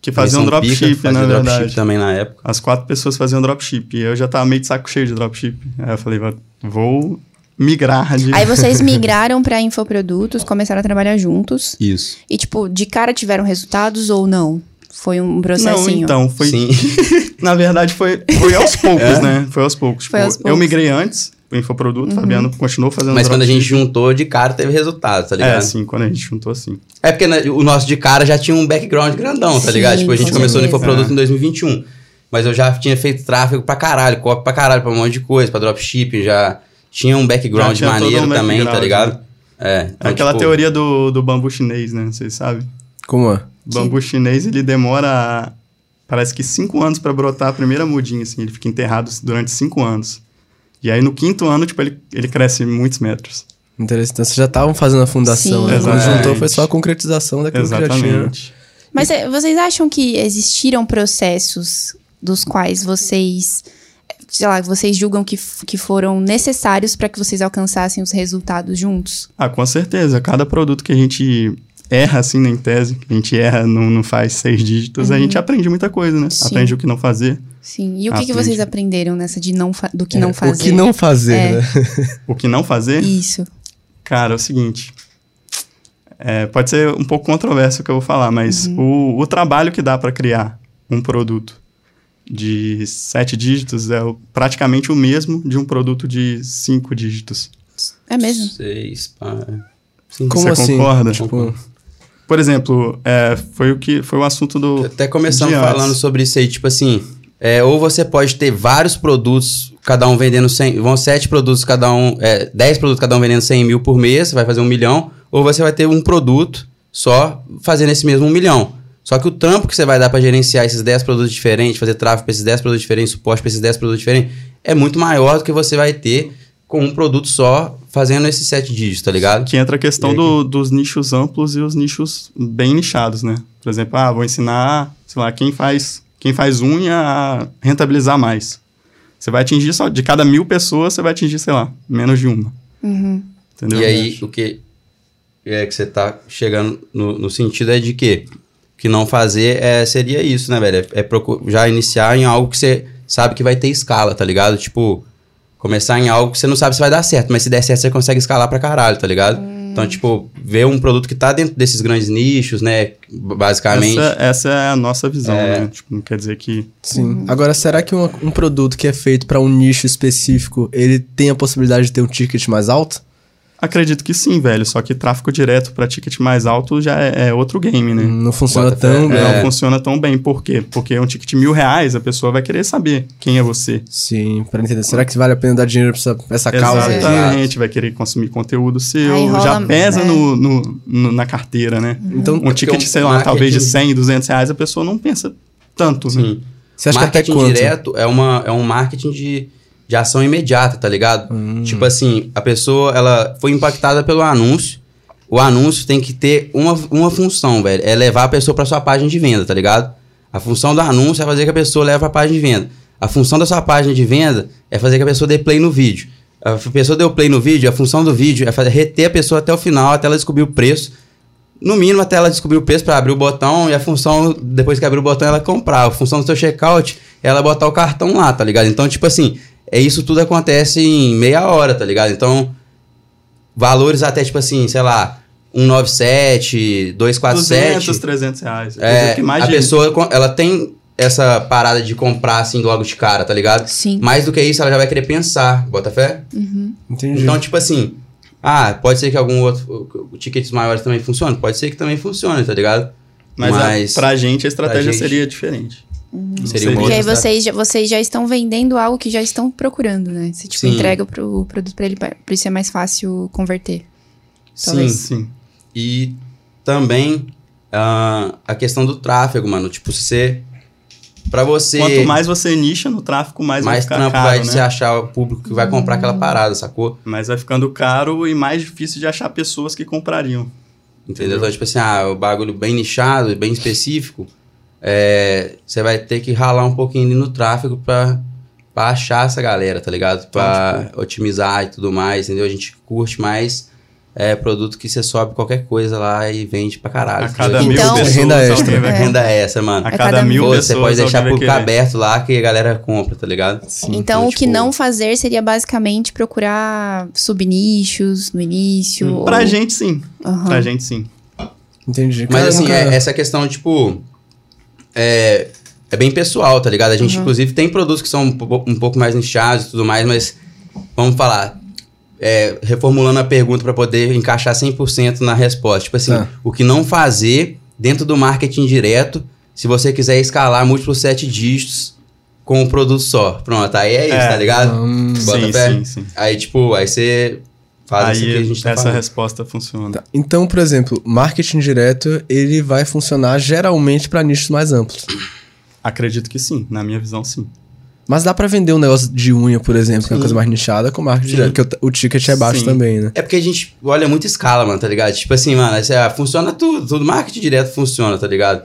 Que faziam dropship, faziam na dropship verdade. também na época. As quatro pessoas faziam dropship. E eu já tava meio de saco cheio de dropship. Aí eu falei, "Vou- vou migrar de... Aí vocês migraram pra infoprodutos, começaram a trabalhar juntos. Isso. E, tipo, de cara tiveram resultados ou não? Foi um Não, processinho? então, foi... Sim. Na verdade, foi, foi aos poucos, né? Foi aos poucos. Foi Tipo, aos Eu poucos. migrei antes, o infoproduto, o Fabiano continuou fazendo Mas quando a gente juntou de cara, teve resultado, tá ligado? É, sim, quando a gente juntou assim. É porque né, o nosso de cara já tinha um background grandão, tá Sim, ligado? Tipo, a gente com começou no certeza. infoproduto É. em 2021. Mas eu já tinha feito tráfego pra caralho, copy pra caralho, pra um monte de coisa, pra dropshipping, já tinha um background tinha todo maneiro um também, tá ligado? É. então, Aquela tipo, teoria do, do bambu chinês, né? Vocês sabem? Como é? O bambu chinês, ele demora, parece que cinco anos pra brotar a primeira mudinha, assim. Ele fica enterrado durante cinco anos. E aí no quinto ano, tipo, ele, ele cresce muitos metros. Interessante. Então, vocês já estavam fazendo a fundação, Sim. né? Quando Exatamente. juntou foi só a concretização daquilo que já tinha. Exatamente. Mas é, vocês acham que existiram processos dos quais vocês, sei lá, vocês julgam que, que foram necessários para que vocês alcançassem os resultados juntos? Ah, com certeza. Cada produto que a gente erra, assim, na em tese, que a gente erra, não, não faz seis dígitos, a gente aprende muita coisa, né? Sim. Aprende o que não fazer. Sim. E o que, que vocês aprenderam nessa de não do que É, não fazer? O que não fazer, É. né? O que não fazer, Isso. cara, é o seguinte. é, pode ser um pouco controverso o que eu vou falar, mas Uhum. o, o trabalho que dá para criar um produto de sete dígitos é o- praticamente o mesmo de um produto de cinco dígitos. É mesmo? Seis, pá. Sim. Como Você assim? concorda? Tipo, Por exemplo, é, foi o que foi o assunto do Até começamos falando sobre isso aí, tipo assim, é, ou você pode ter vários produtos, cada um vendendo 100, vão sete produtos cada um, é, 10 produtos cada um vendendo 100 mil por mês, você vai fazer um milhão, ou você vai ter um produto só fazendo esse mesmo um milhão. Só que o trampo que você vai dar para gerenciar esses 10 produtos diferentes, fazer tráfego para esses 10 produtos diferentes, suporte para esses 10 produtos diferentes, é muito maior do que você vai ter com um produto só fazendo esses sete dígitos, tá ligado? Que entra a questão do- dos nichos amplos e os nichos bem nichados, né? Por exemplo, ah, vou ensinar, sei lá, quem faz, quem faz unha a rentabilizar mais. Você vai atingir só, de cada mil pessoas, você vai atingir, sei lá, menos de uma. Uhum. Entendeu? E aí, o que é que você tá chegando no, no sentido é de que o que não fazer é, seria isso, né, velho? É, é já iniciar em algo que você sabe que vai ter escala, tá ligado? Tipo, começar em algo que você não sabe se vai dar certo, mas se der certo, você consegue escalar pra caralho, tá ligado? Então, tipo, ver um produto que tá dentro desses grandes nichos, né? Basicamente. Essa, essa é a nossa visão, É. né? Tipo, não quer dizer que... sim. Agora, será que um, um produto que é feito para um nicho específico, ele tem a possibilidade de ter um ticket mais alto? Acredito que sim, velho. Só que tráfego direto para ticket mais alto já é, é outro game, né? Não funciona Bota tão bem. Não É. funciona tão bem. Por quê? Porque um ticket de mil reais, a pessoa vai querer saber quem é você. Sim, pra entender. Será que vale a pena dar dinheiro pra essa, pra essa causa? Exatamente, vai querer consumir conteúdo seu, Aí rola- já pesa é. no, no- no- na carteira, né? Então, Um ticket, um sei lá, marketing- talvez de 100, 200 reais, a pessoa não pensa tanto, né? Sim. você acha que até marketing quanto? direto é, uma, é um marketing de, de ação imediata, tá ligado? Hum. Tipo assim, a pessoa ela foi impactada pelo anúncio. O anúncio tem que ter uma, uma função, velho. É levar a pessoa pra sua página de venda, tá ligado? A função do anúncio é fazer que a pessoa leve pra página de venda. A função da sua página de venda é fazer que a pessoa dê play no vídeo. A pessoa deu play no vídeo, a função do vídeo é fazer, reter a pessoa até o final, até ela descobrir o preço. No mínimo, até ela descobrir o preço para abrir o botão e a função, depois que abrir o botão, ela comprar. A função do seu checkout é ela botar o cartão lá, tá ligado? Então, tipo assim, é isso tudo acontece em meia hora, tá ligado? Então, valores até, tipo assim, sei lá, 197, 247. 200, 300 reais. É, mais a de- pessoa, ela tem essa parada de comprar assim logo de cara, tá ligado? Sim. Mais do que isso, ela já vai querer pensar, bota fé? Entendi. Então, tipo assim, ah, pode ser que algum outro, tickets maiores também funcione? Pode ser que também funcione, tá ligado? Mas, a- Mas- pra gente a estratégia gente- seria diferente. Seria Seria. Porque aí vocês já, vocês já estão vendendo algo que já estão procurando, né? Você, tipo, Sim. entrega pro, o produto pra ele, pra- por isso é mais fácil converter. Sim. Talvez. Sim. E também ah, a questão do tráfego, mano. Tipo, se você. Pra você. Quanto mais você nicha no tráfego, mais, vai mais ficar trampo caro, vai né? você achar o público que vai comprar aquela parada, sacou? Mas vai ficando caro e mais difícil de achar pessoas que comprariam. Entendeu? Então, tipo assim, ah, o bagulho bem nichado, bem específico, é, você vai ter que ralar um pouquinho ali no tráfego pra, pra achar essa galera, tá ligado? Pra Então, otimizar e tudo mais, entendeu? A gente curte mais é, produto que você sobe qualquer coisa lá e vende pra caralho. A cada mil Então- pessoas, Renda extra. vai Que renda é essa, mano? A A cada, mil Pô, pessoas, você pode deixar público aberto lá que a galera compra, tá ligado? Sim. então, o que tipo- não fazer seria basicamente procurar subnichos no início. ou- Pra gente, sim. Aham. Pra gente, sim. Entendi. Mas Cara, assim, nunca- é- essa questão, tipo. É, é bem pessoal, tá ligado? A gente, inclusive, tem produtos que são um, um pouco mais nichados e tudo mais, mas vamos falar. é, reformulando a pergunta para poder encaixar 100% na resposta. Tipo assim, Tá. o que não fazer dentro do marketing direto se você quiser escalar múltiplos sete dígitos com um produto só. Pronto, aí é isso, É. tá ligado? Hum, Bota sim, fé. sim, sim. Aí, tipo, aí você faz isso que a Aí gente tá essa falando. resposta funciona. Tá. Então, por exemplo, marketing direto, ele vai funcionar geralmente para nichos mais amplos. Acredito que sim, na minha visão, sim. Mas dá pra vender um negócio de unha, por exemplo, que é uma coisa mais nichada, com marketing direto, porque o, o ticket é baixo Sim. também, né? É porque a gente olha muito escala, mano, tá ligado? Tipo assim, mano, essa- ah, funciona tudo, tudo marketing direto funciona, tá ligado?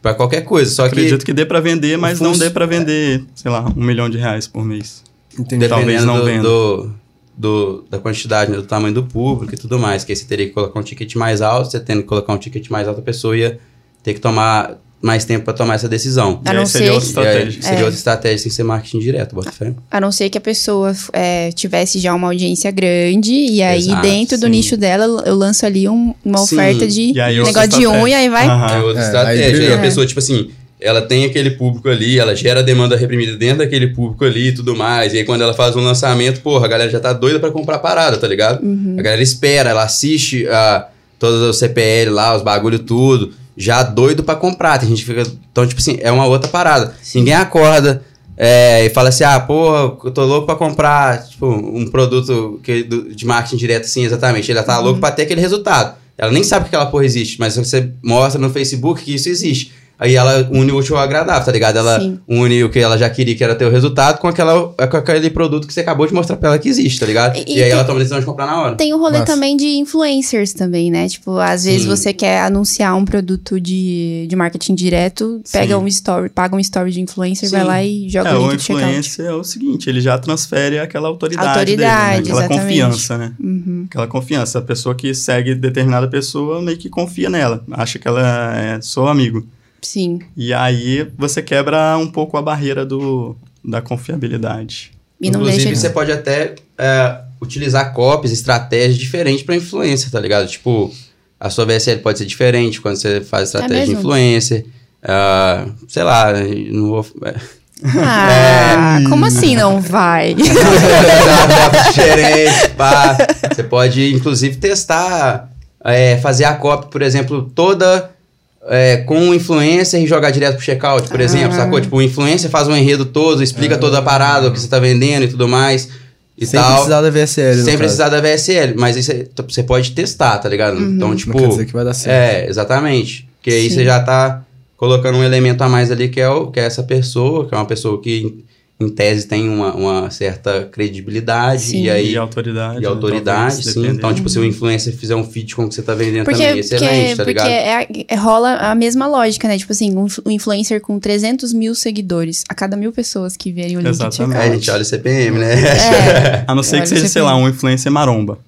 Pra qualquer coisa, só que Acredito que dê pra vender, mas não dê pra vender, sei lá, um milhão de reais por mês. Entendi. talvez dependendo não do, venda. do, do- da quantidade, né, do tamanho do público e tudo mais, que aí você teria que colocar um ticket mais alto, você tendo que colocar um ticket mais alto, a pessoa ia ter que tomar mais tempo pra tomar essa decisão. A não aí seria ser- outra aí estratégia. seria É. outra estratégia sem ser marketing direto, bota fé. A não ser que a pessoa é, tivesse já uma audiência grande e aí Exato, dentro do sim. nicho dela eu lanço ali um- uma Sim. oferta de aí negócio de unha e vai. Aham. É outra É, aí estratégia. brilhou. Aí a pessoa, tipo assim, ela tem aquele público ali, ela gera demanda reprimida dentro daquele público ali e tudo mais. E aí quando ela faz um lançamento, porra, a galera já tá doida pra comprar parada, tá ligado? A galera espera, ela assiste a todos os CPL lá, os bagulho tudo, já doido pra comprar. Tem gente que fica. Então, tipo assim, é uma outra parada. Ninguém acorda. é, e fala assim, ah, porra, eu tô louco pra comprar tipo, um produto que, do- de marketing direto, assim, exatamente. Ele tá louco pra ter aquele resultado. Ela nem sabe que aquela porra existe, mas você mostra no Facebook que isso existe. Aí ela une o útil ao agradável, tá ligado? Ela Sim. une o que ela já queria, que era ter o resultado, com, aquela, com aquele produto que você acabou de mostrar pra ela que existe, tá ligado? E- E, aí tem- ela toma a decisão de comprar na hora. Tem o rolê Massa. também de influencers também, né? Tipo, às vezes Sim. você quer anunciar um produto de, de marketing direto, pega Sim. um story, paga um story de influencer, Sim. vai lá e joga É, o o link checkout. influencer é o seguinte, ele já transfere aquela autoridade, Autoridade, dele, né? aquela exatamente. confiança, né? Uhum. Aquela confiança. A pessoa que segue determinada pessoa meio que confia nela, acha que ela é seu amigo. Sim. E aí você quebra um pouco a barreira do, da confiabilidade. E não Inclusive, deixa de você pode até é, utilizar copies, estratégias diferentes pra influencer, tá ligado? Tipo, a sua VSL pode ser diferente quando você faz estratégia de mesmo? influencer. Ah, sei lá, não vou. é, Ah, como assim não vai? Diferente, pá. Você pode, inclusive, testar, é, fazer a copy, por exemplo, toda é, com um influencer e jogar direto pro checkout, por exemplo, Ah. sacou? Tipo, o influencer faz um enredo todo, explica toda a parada, o que você tá vendendo e tudo mais. E Sem tal. precisar da VSL, Sem precisar da VSL, mas isso é- você pode testar, tá ligado? Então, tipo. Não quer dizer que vai dar certo. É, exatamente. Porque aí Sim. você já tá colocando um elemento a mais ali que é, o, que é essa pessoa, que é uma pessoa que, em, tese, tem uma, uma certa credibilidade. Sim. E aí. E autoridade. E né, autoridade, talvez, sim. dependendo. Então, tipo, se o influencer fizer um feed com o que você tá vendendo Porque, também, excelente, porque, tá porque ligado? é, é- rola a mesma lógica, né? Tipo assim, um, um influencer com 300 mil seguidores, a cada mil pessoas que verem o link Exatamente. É, a gente olha o CPM, né? É, A não ser que seja, sei lá, um influencer maromba.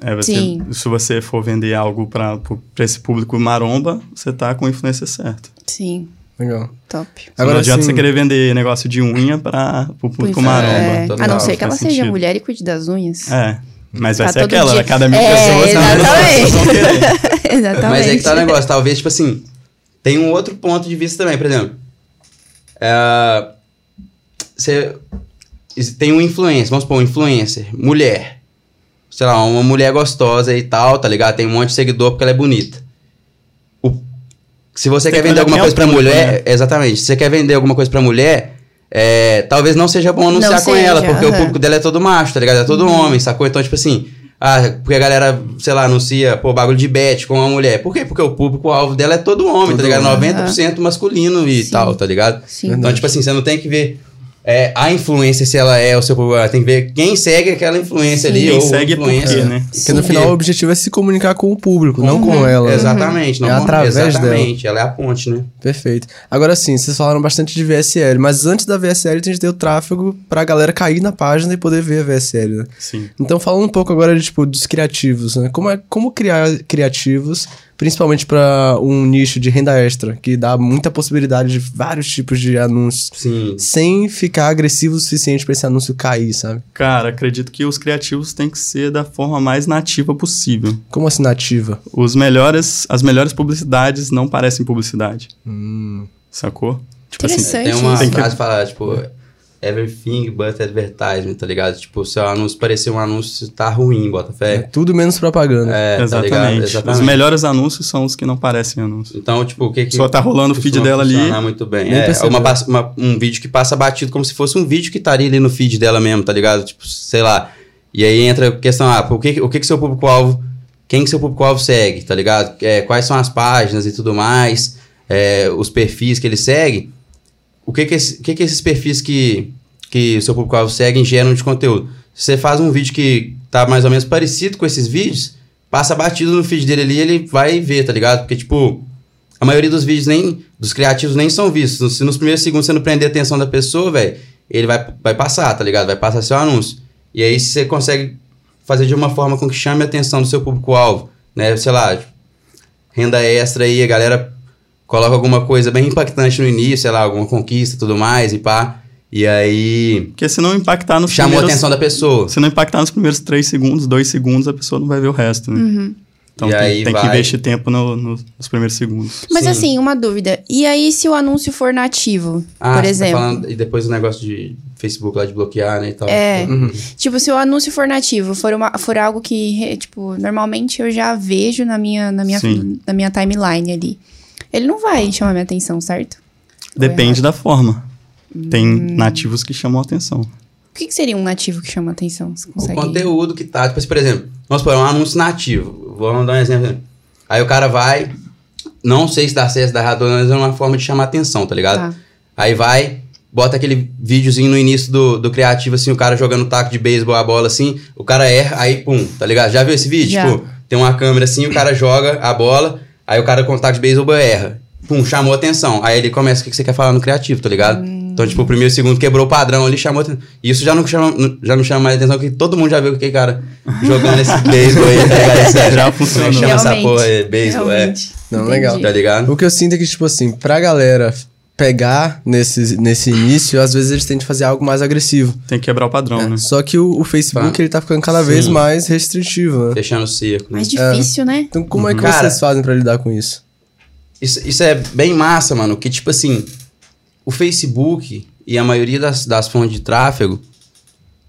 É, você, Sim. Se você for vender algo para esse público maromba, você tá com o influencer certo. sim, Legal. top. Agora, não adianta sim, você querer vender negócio de unha para o público é. maromba. É, total, a não ser que ela seja sentido. mulher e cuide das unhas. É. Mas vai Tá ser aquela, dia. a cada mil É, pessoas, pessoas vão querer. Exatamente. Mas aí que tá o negócio. Talvez, tipo assim, tem um outro ponto de vista também. Por exemplo, é, você tem um influencer, vamos supor, um influencer, mulher. Sei lá, uma mulher gostosa e tal, tá ligado? Tem um monte de seguidor porque ela é bonita. Se você Tem quer que vender alguma coisa público, mulher, né? exatamente. Se você quer vender alguma coisa pra mulher, é, talvez não seja bom anunciar Não com ela, seja, porque o público dela é todo macho, tá ligado? É todo homem, sacou? Então, tipo assim, ah, porque a galera, sei lá, anuncia, pô, bagulho de bet com uma mulher. Por quê? Porque o público-alvo dela é todo homem, Todo tá ligado? homem. 90% masculino e Sim. tal, tá ligado? Sim. Então, tipo assim, você não tem que ver é, a influência se ela é o seu público, ela tem que ver quem segue aquela influência ali. Quem ou segue por influencer. quê, né? Porque no final o objetivo é se comunicar com o público, não com ela. né? Exatamente, não É através dela. exatamente, ela é a ponte, né? Perfeito. Agora sim, vocês falaram bastante de VSL, mas antes da VSL tem que ter o tráfego pra galera cair na página e poder ver a VSL, né? Sim. Então, falando um pouco agora de, tipo, dos criativos, né? Como, é, como criar criativos, principalmente pra um nicho de renda extra, que dá muita possibilidade de vários tipos de anúncios, Sim. sem ficar agressivo o suficiente pra esse anúncio cair, sabe? Cara, acredito que os criativos têm que ser da forma mais nativa possível. Como assim nativa? Os melhores, as melhores publicidades não parecem publicidade. Hum, Sacou? Tipo assim, Interessante. Tem uma Tem frase que fala, tipo, everything but advertisement, tá ligado? Tipo, se o anúncio parecer um anúncio, tá ruim, bota é fé. tudo menos propaganda. É, tá exatamente. Os Exatamente. melhores anúncios são os que não parecem anúncios. Então, tipo, o que que... Só tá rolando o feed dela ali. muito bem. Nem É, percebeu. uma, uma- um vídeo que passa batido como se fosse um vídeo que estaria ali no feed dela mesmo, tá ligado? Tipo, sei lá. E aí entra a questão, ah, o que, o que que seu público-alvo... Quem que seu público-alvo segue, tá ligado? É, quais são as páginas e tudo mais, é, os perfis que ele segue. O que que, esse- que que esses perfis que... que o seu público segue geram de conteúdo. Você faz um vídeo que tá mais ou menos parecido com esses vídeos, passa batido no feed dele ali, ele vai ver, tá ligado? Porque, tipo, a maioria dos vídeos nem. dos criativos nem são vistos. Se nos primeiros segundos você não prender a atenção da pessoa, velho, ele vai, vai passar, tá ligado? Vai passar seu anúncio. E aí você consegue fazer de uma forma com que chame a atenção do seu público-alvo, né? Sei lá, renda extra aí, a galera coloca alguma coisa bem impactante no início, sei lá, alguma conquista e tudo mais, e pá. E aí. Porque se não impactar nos Chamou primeiros... a atenção da pessoa. Se não impactar nos primeiros 3 segundos, 2 segundos, a pessoa não vai ver o resto, né? Uhum. Então E tem, aí tem que vai- investir tempo no- no- nos primeiros segundos. Mas Sim. assim, uma dúvida. E aí, se o anúncio for nativo, Ah, por você exemplo? Tá falando, e depois o negócio de Facebook lá de bloquear, né? E tal. É. Uhum. Tipo, se o anúncio for nativo, for, uma, for algo que, tipo, normalmente eu já vejo na minha, na, minha, Sim. na minha timeline ali. Ele não vai chamar minha atenção, certo? Depende da forma. Tem Hum. nativos que chamam a atenção. O que, que seria um nativo que chama atenção? Você O conteúdo que tá, tipo assim, por exemplo, vamos supor, um anúncio nativo. Vou dar um exemplo. Aí o cara vai, não sei se dá certo, se dá errado, mas é uma forma de chamar atenção, tá ligado? Tá. Aí vai, bota aquele videozinho no início do, do criativo, assim, o cara jogando taco de beisebol a bola, assim, o cara erra, aí pum, tá ligado? Já viu esse vídeo? Já. Tipo, tem uma câmera assim, o cara joga a bola, aí o cara com taco de beisebol erra. Pum, chamou atenção. Aí ele começa o que que você quer falar no criativo, tá ligado? Então, tipo, o primeiro e o segundo quebrou o padrão ali, chamou atenção. Isso já não chama, já não chama mais atenção, porque todo mundo já viu aquele cara jogando esse beisebol aí, tá ligado? Já é funcionou. que chama essa porra aí? Beisebol, é. Não, Entendi. legal. Tá ligado? O que eu sinto é que, tipo assim, pra galera pegar nesse, nesse início, às vezes eles tentam fazer algo mais agressivo. Tem que quebrar o padrão, É, né? Só que o, o Facebook, Tá. ele tá ficando cada vez Sim. mais restritivo, né? Fechando o né? Mais difícil, né? Então, como é que Cara- vocês fazem pra lidar com isso? Isso, isso é bem massa, mano. Que, tipo assim, o Facebook e a maioria das, das fontes de tráfego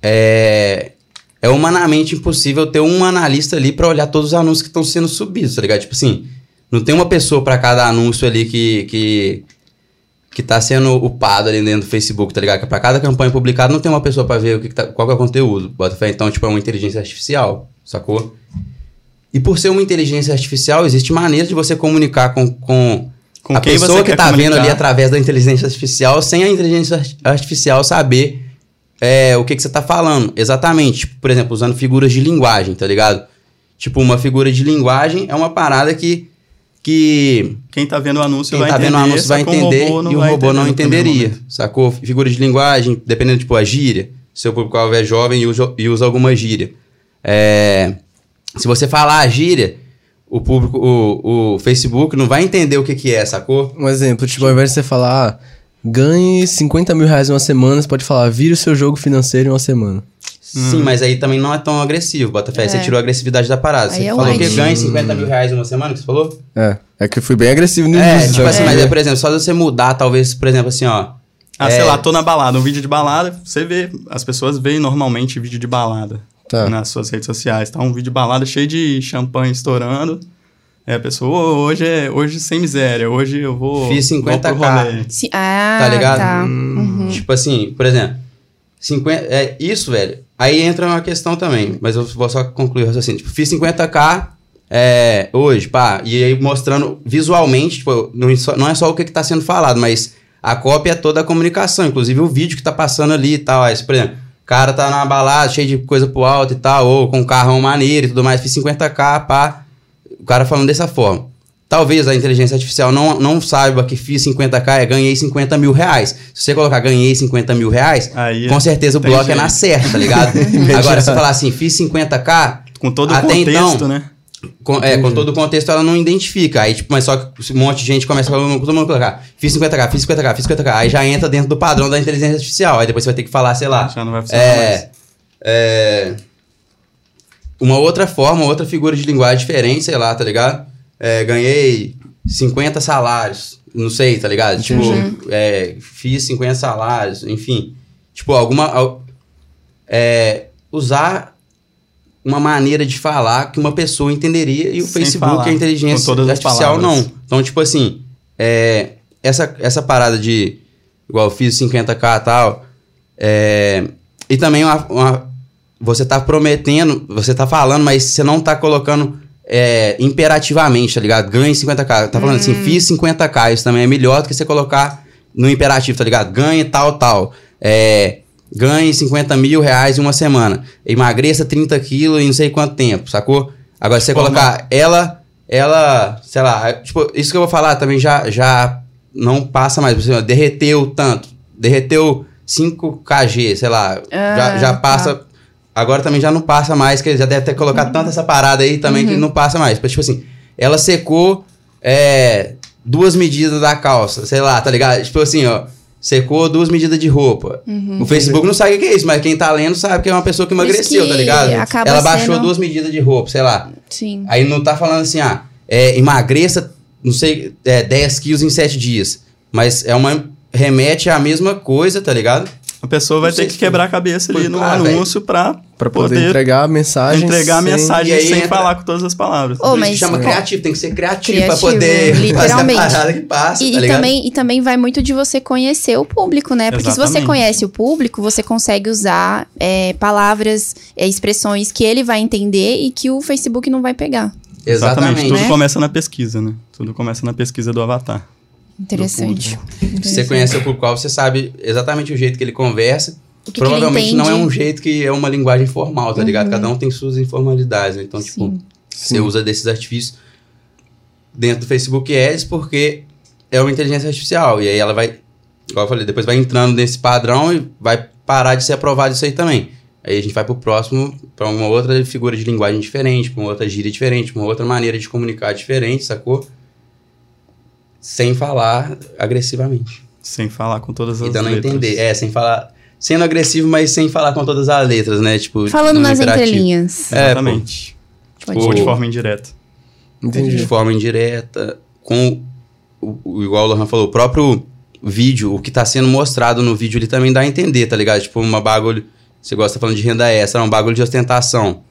é, é humanamente impossível ter um analista ali pra olhar todos os anúncios que estão sendo subidos, tá ligado? Tipo assim, não tem uma pessoa pra cada anúncio ali que, que, que tá sendo upado ali dentro do Facebook, tá ligado? Que Pra cada campanha publicada não tem uma pessoa pra ver o que que tá, qual que é o conteúdo. Bota fé, então, tipo, é uma inteligência artificial, sacou? E por ser uma inteligência artificial, existe maneira de você comunicar com, com, Com a pessoa que tá vendo comunicar. ali através da inteligência artificial, sem a inteligência arti- artificial saber é, o que, que você tá falando. Exatamente. Tipo, por exemplo, usando figuras de linguagem, tá ligado? Tipo, uma figura de linguagem é uma parada que. Que Quem tá vendo o anúncio quem vai tá entender, vendo o anúncio vai entender não e o robô não entenderia. Sacou? Figura de linguagem, dependendo, tipo, a gíria. Seu público-alvo é jovem e usa, e usa alguma gíria. É, se você falar a gíria, o público, o, o Facebook não vai entender o que, que é, sacou? Um exemplo, tipo, ao invés de você falar, ah, ganhe 50 mil reais em uma semana, você pode falar, vire o seu jogo financeiro em uma semana. Sim, mas aí também não é tão agressivo, Botafé. Você É. tirou a agressividade da parada. Aí Você é falou que ganha 50 mil reais uma semana, que você falou? É, é que eu fui bem agressivo no É, início. tipo assim, mas é, por exemplo, só de você mudar, talvez, por exemplo, assim, ó. Ah, É. sei lá, tô na balada, um vídeo de balada, você vê, as pessoas veem normalmente vídeo de balada Tá. nas suas redes sociais, tá? Um vídeo de balada cheio de champanhe estourando. É, a pessoa, "Ô, hoje é hoje sem miséria, hoje eu vou. Fiz vou pro 50K. rolê." Se- ah, Tá ligado? Tá. Uhum. Tipo assim, por exemplo, 50, é, isso, velho. Aí entra uma questão também, mas eu vou só concluir o raciocínio. Tipo, fiz 50k é, hoje, pá, e aí mostrando visualmente, tipo, não, é só- não é só o que, que tá sendo falado, mas a cópia é toda a comunicação, inclusive o vídeo que tá passando ali e tal. Aí, por exemplo, o cara tá numa balada cheio de coisa pro alto e tal, ou com um carrão maneiro e tudo mais, fiz 50k, pá, o cara falando dessa forma. Talvez a inteligência artificial não, não saiba que fiz 50k é ganhei 50 mil reais. Se você colocar ganhei 50 mil reais, Aí com certeza o bloco é na certa, tá ligado? Agora, se falar assim, fiz 50k, Com todo o Até contexto, então, né? com, é, com todo o contexto ela não identifica. Aí, tipo, mas só que um monte de gente começa a falar, todo mundo colocar, fiz 50k, fiz 50k, fiz 50k. Aí já entra dentro do padrão da inteligência artificial. Aí depois você vai ter que falar, sei lá. Já não vai funcionar mais. É, é, uma outra forma, outra figura de linguagem diferente, sei lá, tá ligado? É, ganhei 50 salários, não sei, tá ligado? Tipo, é, fiz 50 salários, enfim. Tipo, alguma. al- é, usar uma maneira de falar que uma pessoa entenderia e o Sem Facebook, falar, a inteligência artificial, não. Então, tipo assim, é, essa, essa parada de. Igual eu fiz 50k e tal. é, e também uma, uma- você tá prometendo, você tá falando, mas você não tá colocando é, imperativamente, tá ligado? Ganhe 50k. Tá falando assim, fiz 50k. Isso também é melhor do que você colocar no imperativo, tá ligado? Ganhe tal, tal. É, ganhe 50 mil reais em uma semana. Emagreça 30 quilos em não sei quanto tempo, sacou? Agora, se você colocar ela, ela, sei lá, tipo, isso que eu vou falar também já, já não passa mais. Por exemplo, derreteu tanto, derreteu 5 kg, sei lá, já, Ah, já tá. passa. Agora também já não passa mais, que ele já deve ter colocado Uhum. tanto essa parada aí também que não passa mais. Tipo assim, ela secou é, duas medidas da calça, sei lá, tá ligado? Tipo assim, ó. Secou duas medidas de roupa. Uhum. O Facebook não sabe o que é isso, mas quem tá lendo sabe que é uma pessoa que emagreceu, que tá ligado? Ela baixou sendo- duas medidas de roupa, sei lá. Sim. Aí não tá falando assim, ah, é, emagreça, não sei, é, 10 quilos em 7 dias. Mas é uma. Remete à mesma coisa, tá ligado? A pessoa vai ter que quebrar a cabeça ali no claro, anúncio pra, Pra poder, poder entregar a mensagem. entregar a sem- mensagem aí sem entra- falar com todas as palavras. Isso mas que chama com- criativo, tem que ser criativo, Criativo, pra poder fazer literalmente. a parada que passa, E, tá e também, e também vai muito de você conhecer o público, né? Porque se você Exatamente. conhece o público, você consegue usar é, palavras, é, expressões que ele vai entender e que o Facebook não vai pegar. Exatamente. Tudo Né? começa na pesquisa, né? Tudo começa na pesquisa do avatar. Interessante. Se você conhece o público, você sabe exatamente o jeito que ele conversa. O que que ele Provavelmente não é um jeito que é uma linguagem formal, tá ligado? Cada um tem suas informalidades, né? Então, tipo, Sim. você usa desses artifícios dentro do Facebook Ads porque é uma inteligência artificial. E aí ela vai, igual eu falei, depois vai entrando nesse padrão e vai parar de ser aprovado isso aí também. Aí a gente vai pro próximo, pra uma outra figura de linguagem diferente, pra uma outra gíria diferente, pra uma outra maneira de comunicar diferente, sacou? Sem falar agressivamente. Sem falar com todas as E dando a letras. entender. É, sem falar. Sendo agressivo, mas sem falar com todas as letras, né? Tipo, Falando nas imperativo. entrelinhas. É, Exatamente. Pode Ou de forma indireta. Entendi. de forma indireta, com o, o- igual o Lohan falou, o próprio vídeo, o que tá sendo mostrado no vídeo, ele também dá a entender, tá ligado? Tipo, uma bagulho, você gosta falando de renda extra, um bagulho de ostentação.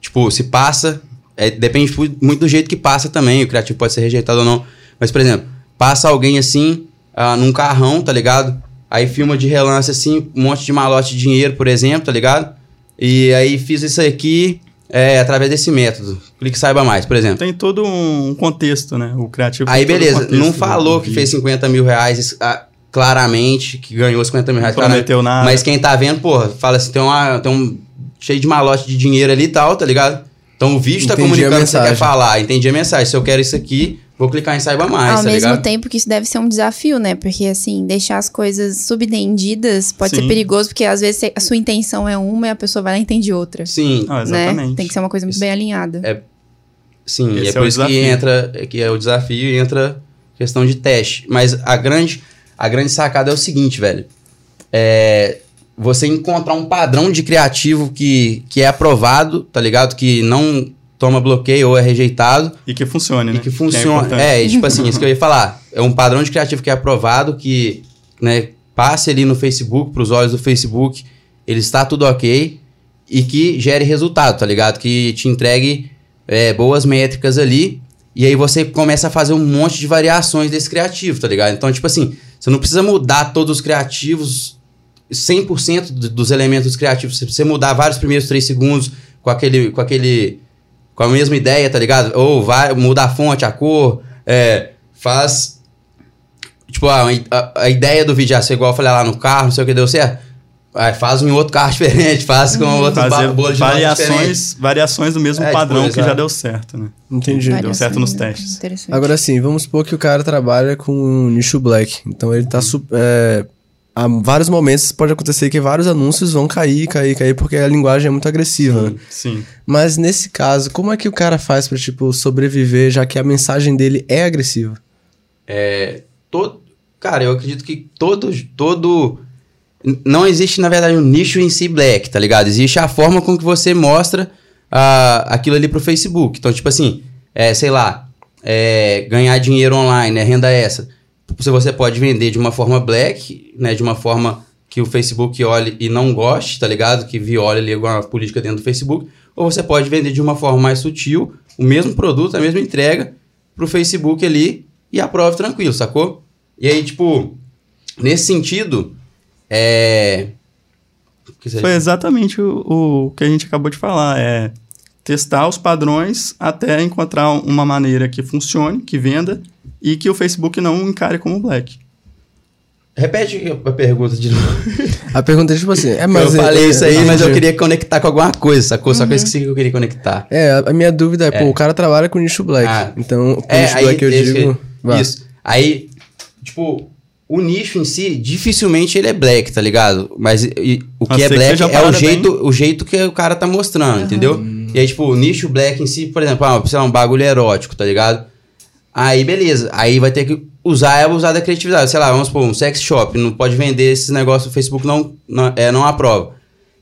Tipo, se passa, é, depende muito do jeito que passa também, o criativo pode ser rejeitado ou não. Mas, por exemplo, passa alguém assim, ah, num carrão, tá ligado? Aí filma de relance assim, um monte de malote de dinheiro, por exemplo, tá ligado? E aí fiz isso aqui é, através desse método. Clique saiba mais, por exemplo. Tem todo um contexto, né? O criativo. Aí beleza, contexto não falou que fez 50 mil reais ah, claramente, que ganhou 50 mil reais Não prometeu nada. Mas quem tá vendo, porra, fala assim, tem, uma, tem um cheio de malote de dinheiro ali e tal, tá ligado? Então o vídeo tá Entendi a comunicando o que você quer falar, entendi a mensagem. Se eu quero isso aqui, vou clicar em saiba mais, Ao tá mesmo ligado? tempo que isso deve ser um desafio, né? Porque, assim, deixar as coisas subentendidas pode ser Sim. perigoso, porque às vezes a sua intenção é uma e a pessoa vai lá e entende outra. Sim, Ah, né? exatamente. Tem que ser uma coisa muito Isso- bem alinhada. É, sim, e é é por isso que desafio. entra, é que é o desafio e entra questão de teste. Mas a grande, a grande sacada é o seguinte, velho. É você encontrar um padrão de criativo que, que é aprovado, tá ligado? Que não toma bloqueio ou é rejeitado. E que funcione, né? E que funciona. importante. É, e tipo assim, isso que eu ia falar. É um padrão de criativo que é aprovado, que né, passe ali no Facebook, pros olhos do Facebook, ele está tudo ok e que gere resultado, tá ligado? Que te entregue é, boas métricas ali. E aí você começa a fazer um monte de variações desse criativo, tá ligado? Então, tipo assim, você não precisa mudar todos os criativos 100% do- dos elementos criativos. Se você mudar vários primeiros três segundos com aquele, com aquele, com a mesma ideia, tá ligado? Ou vai, muda a fonte, a cor, é, faz, tipo, a, a, a ideia do vídeo, ah, ser igual eu falei lá no carro, não sei o que deu certo. Aí faz em outro carro diferente, faz com outro Fazer bolo de variações, variações do mesmo É, padrão tipo, que já exato. deu certo, né? Entendi. Deu certo nos Variações, testes. Agora sim, vamos supor que o cara trabalha com um nicho black. Então ele tá. su- é, há vários momentos pode acontecer que vários anúncios vão cair, cair, cair, porque a linguagem é muito agressiva. né? Sim. Mas nesse caso, como é que o cara faz pra, tipo, sobreviver, já que a mensagem dele é agressiva? todo, cara, eu acredito que todo, todo, não existe na verdade um nicho em si black, tá ligado? Existe a forma com que você mostra ah, aquilo ali pro Facebook. Então, tipo assim, é, sei lá, é, ganhar dinheiro online, né, renda essa. Você pode vender de uma forma black, né, de uma forma que o Facebook olhe e não goste, tá ligado? Que viole ali alguma política dentro do Facebook. Ou você pode vender de uma forma mais sutil, o mesmo produto, a mesma entrega, pro Facebook ali e aprove tranquilo, sacou? E aí, tipo, nesse sentido, é. Foi exatamente o, o que a gente acabou de falar. É testar os padrões até encontrar uma maneira que funcione, que venda e que o Facebook não encare como black. Repete a pergunta de novo. A pergunta é tipo assim, é, mas... eu é- falei é- isso aí, mas eu entendi. queria conectar com alguma coisa, sacou? Só que eu esqueci que eu queria conectar. É, a- a minha dúvida é, pô, o cara trabalha com nicho black. Ah. Então, com É, nicho aí, black eu digo... que-. Isso. Aí, tipo, o nicho em si, dificilmente ele é black, tá ligado? Mas e- o que é que black uma é o jeito, o jeito que o cara tá mostrando, entendeu? E aí, tipo, o nicho black em si, por exemplo, ah, sei lá, um bagulho erótico, tá ligado? Aí, beleza. Aí vai ter que usar, é usar da criatividade. Sei lá, vamos supor, um sex shop. Não pode vender esses negócios, o Facebook não, não, é, não aprova.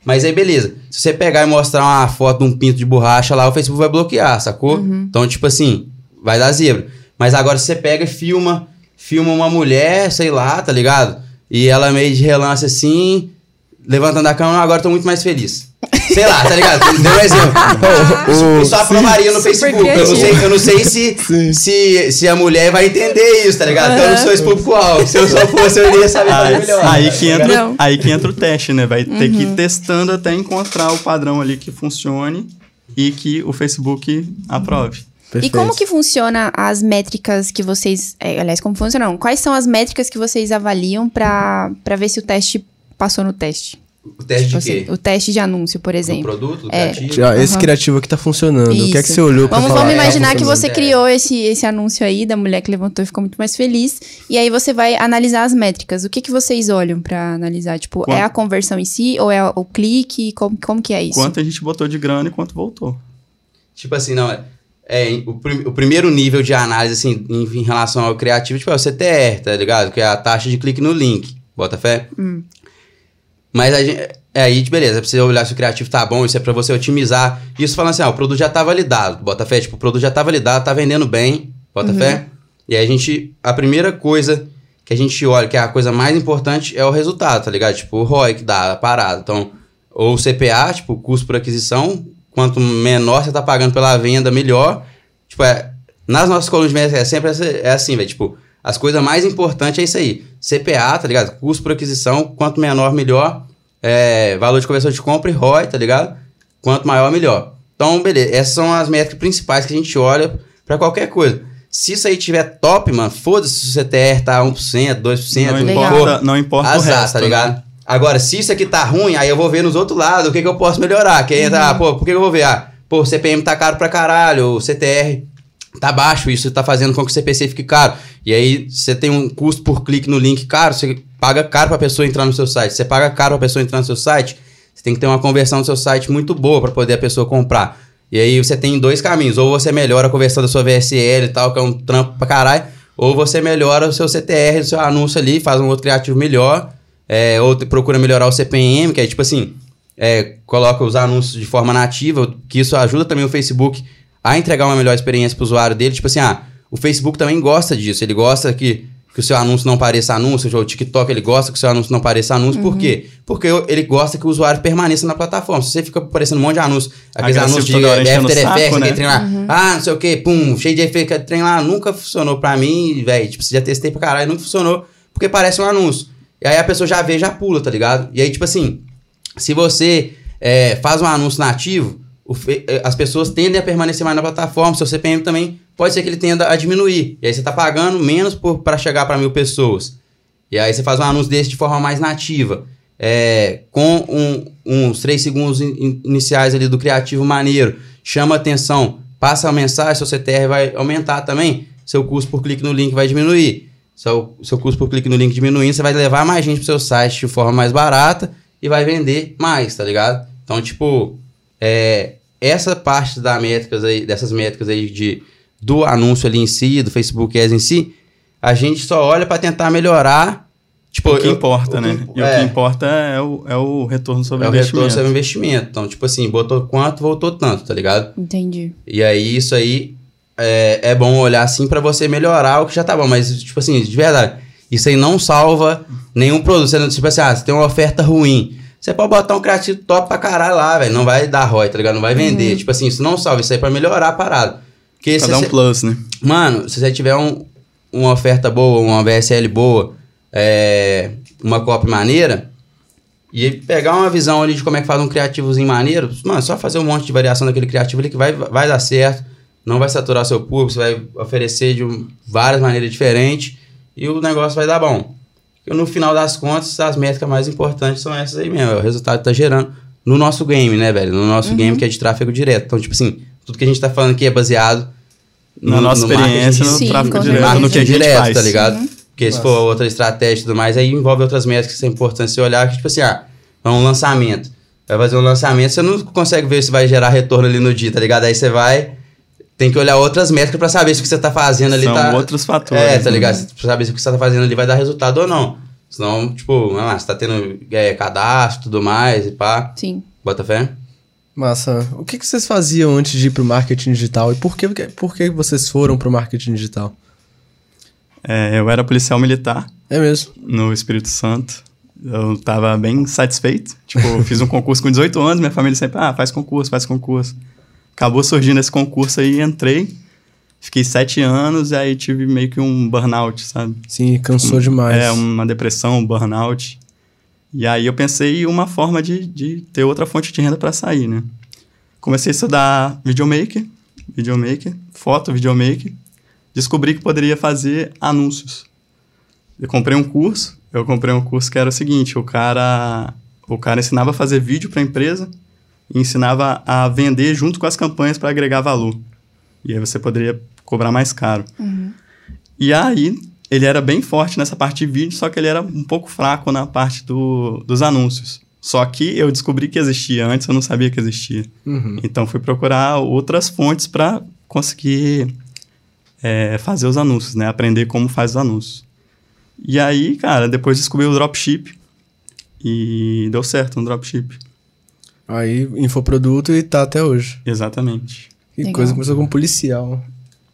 Mas aí, beleza. Se você pegar e mostrar uma foto de um pinto de borracha lá, o Facebook vai bloquear, sacou? Então, tipo assim, vai dar zebra. Mas agora se você pega e filma, filma uma mulher, sei lá, tá ligado? E ela meio de relance assim, levantando a cama, agora tô muito mais feliz. Sei lá, tá ligado? Deu um exemplo. Isso- Isso aprovaria no Facebook. Eu não sei, eu não sei se, se, se a mulher vai entender isso, tá ligado? Porque eu não sou esse público-alvo. Se eu só fosse, eu iria saber Aí, melhor. aí que entra, Não. aí que entra o teste, né? Vai ter que ir testando até encontrar o padrão ali que funcione e que o Facebook aprove. E Perfeito. como que funciona as métricas que vocês. é, aliás, como funcionam? Quais são as métricas que vocês avaliam pra ver se o teste passou no teste? O teste Tipo de quê? assim, o teste de anúncio, por Do exemplo. produto, do É. criativo? Ó, esse Aham. criativo aqui tá funcionando. O que é que Isso. você olhou pra Vamos, falar? vamos "Ah, tá imaginar que funcionando"? você criou esse, esse anúncio aí da mulher que levantou e ficou muito mais feliz. E aí você vai analisar as métricas. O que, que vocês olham pra analisar? Tipo, Quanto- é a conversão em si ou é o clique? Como, como que é isso? Quanto a gente botou de grana e quanto voltou. Tipo assim, não, é, é o, prim- o primeiro nível de análise, assim, em, em relação ao criativo, tipo, é o CTR, tá ligado? Que é a taxa de clique no link, bota fé? Mas a gente, é aí, beleza, precisa olhar se o criativo tá bom, isso é pra você otimizar. Isso falando assim, ó, o produto já tá validado, bota fé, tipo, o produto já tá validado, tá vendendo bem, bota fé? E aí a gente, a primeira coisa que a gente olha, que é a coisa mais importante, é o resultado, tá ligado? Tipo, o ROI que dá a parada. Então, ou o CPA, tipo, custo por aquisição, quanto menor você tá pagando pela venda, melhor. Tipo, é, nas nossas colunas de é sempre é assim, velho. Tipo, as coisas mais importantes é isso aí. CPA, tá ligado? Custo por aquisição, quanto menor, melhor. É, valor de conversão de compra e ROI, tá ligado? Quanto maior, melhor. Então, beleza. Essas são as métricas principais que a gente olha pra qualquer coisa. Se isso aí tiver top, mano, foda-se se o CTR tá 1%, 2%, Não o que Legal. for. importa, não importa o Azar, resto, tá né? ligado? Agora, se isso aqui tá ruim, aí eu vou ver nos outros lados o que, que eu posso melhorar. Que aí entra, ah, pô, por que eu vou ver? Ah, pô, o CPM tá caro pra caralho, o CTR tá baixo, isso tá fazendo com que o CPC fique caro. E aí você tem um custo por clique no link caro, você paga caro pra pessoa entrar no seu site. Você paga caro pra pessoa entrar no seu site, você tem que ter uma conversão no seu site muito boa pra poder a pessoa comprar. E aí você tem dois caminhos, ou você melhora a conversão da sua VSL e tal, que é um trampo pra caralho, ou você melhora o seu CTR do seu anúncio ali, faz um outro criativo melhor, é, ou procura melhorar o CPM, que é tipo assim, é, coloca os anúncios de forma nativa, que isso ajuda também o Facebook a entregar uma melhor experiência para o usuário dele. Tipo assim, ah, o Facebook também gosta disso, ele gosta que, que o seu anúncio não pareça anúncio, o TikTok ele gosta que o seu anúncio não pareça anúncio, por quê? Porque ele gosta que o usuário permaneça na plataforma. Se você fica aparecendo um monte de anúncio, aqueles Agressivo anúncios de, de After Effects, né? trem lá, ah, não sei o que, pum, cheio de efeito, aquele trem lá, nunca funcionou pra mim, velho, tipo, já testei pra caralho, nunca funcionou, porque parece um anúncio. E aí a pessoa já vê, já pula, tá ligado? E aí, tipo assim, se você é, faz um anúncio nativo, as pessoas tendem a permanecer mais na plataforma, seu CPM também pode ser que ele tenda a diminuir. E aí você tá pagando menos para chegar para mil pessoas. E aí você faz um anúncio desse de forma mais nativa. é, com um- uns três segundos in- in- iniciais ali do criativo maneiro, chama atenção, passa a mensagem, seu CTR vai aumentar também, seu custo por clique no link vai diminuir. Seu, seu custo por clique no link diminuindo, você vai levar mais gente pro seu site de forma mais barata e vai vender mais, tá ligado? Então, tipo, é, essa parte da métricas aí, dessas métricas aí de, do anúncio ali em si, do Facebook Ads em si, a gente só olha para tentar melhorar. Tipo, o que eu- importa, o né? que- E é. o que importa é o, é o retorno sobre é o investimento. retorno sobre investimento. Então, tipo assim, botou quanto, voltou tanto, tá ligado? Entendi. E aí, isso aí é, é bom olhar assim pra você melhorar o que já tá bom. Mas, tipo assim, de verdade, isso aí não salva nenhum produto. Você não, tipo assim, ah, você tem uma oferta ruim. Você pode botar um criativo top pra caralho lá, velho. Não vai dar ROI, tá ligado? Não vai vender. Tipo assim, isso não salva. Isso aí é pra melhorar a parada. Porque Pra dar um você- plus, né? Mano, se você tiver um- uma oferta boa, uma VSL boa, é, uma copy maneira, e pegar uma visão ali de como é que faz um criativozinho maneiro, mano, só fazer um monte de variação daquele criativo ali que vai, vai dar certo, não vai saturar seu público, você vai oferecer de várias maneiras diferentes e o negócio vai dar bom. Porque no final das contas, as métricas mais importantes são essas aí mesmo. É o resultado que tá gerando no nosso game, né, velho? No nosso game que é de tráfego direto. Então, tipo assim, tudo que a gente tá falando aqui é baseado Na nossa experiência, marketing no Sim, tráfego direto, no que a gente direto, faz. tá ligado? Uhum. Porque se Nossa. for outra estratégia e tudo mais, aí envolve outras métricas que são importantes você olhar, que tipo assim, ah, é um lançamento. Vai fazer um lançamento, você não consegue ver se vai gerar retorno ali no dia, tá ligado? Aí você vai, tem que olhar outras métricas pra saber se o que você tá fazendo ali São tá... outros fatores. É, tá né? ligado? Pra saber se o que você tá fazendo ali vai dar resultado ou não. Senão, tipo, ah, você tá tendo é, cadastro e tudo mais e pá. Sim. Bota fé? Massa. O que, que vocês faziam antes de ir pro marketing digital? E por que, por que vocês foram pro marketing digital? É, eu era policial militar É mesmo. no Espírito Santo. Eu tava bem satisfeito. Tipo, eu fiz um concurso com 18 anos, minha família sempre, ah, faz concurso, faz concurso. Acabou surgindo esse concurso aí, entrei. Fiquei sete anos e aí tive meio que um burnout, sabe? Sim, cansou demais. É, uma depressão, um burnout. E aí eu pensei em uma forma de, de ter outra fonte de renda para sair, né? Comecei a estudar videomaker, videomaker, foto, videomaker. Descobri que poderia fazer anúncios. Eu comprei um curso, eu comprei um curso que era o seguinte, o cara, o cara ensinava a fazer vídeo para a empresa e ensinava a vender junto com as campanhas para agregar valor. E aí você poderia cobrar mais caro. E aí, ele era bem forte nessa parte de vídeo, só que ele era um pouco fraco na parte do, dos anúncios. Só que eu descobri que existia antes, eu não sabia que existia. Uhum. Então fui procurar outras fontes para conseguir é, fazer os anúncios, né? Aprender como faz os anúncios. E aí, cara, depois descobri o dropship e deu certo no dropship. Aí, infoproduto e tá até hoje. Exatamente. Que Legal. coisa começou com policial.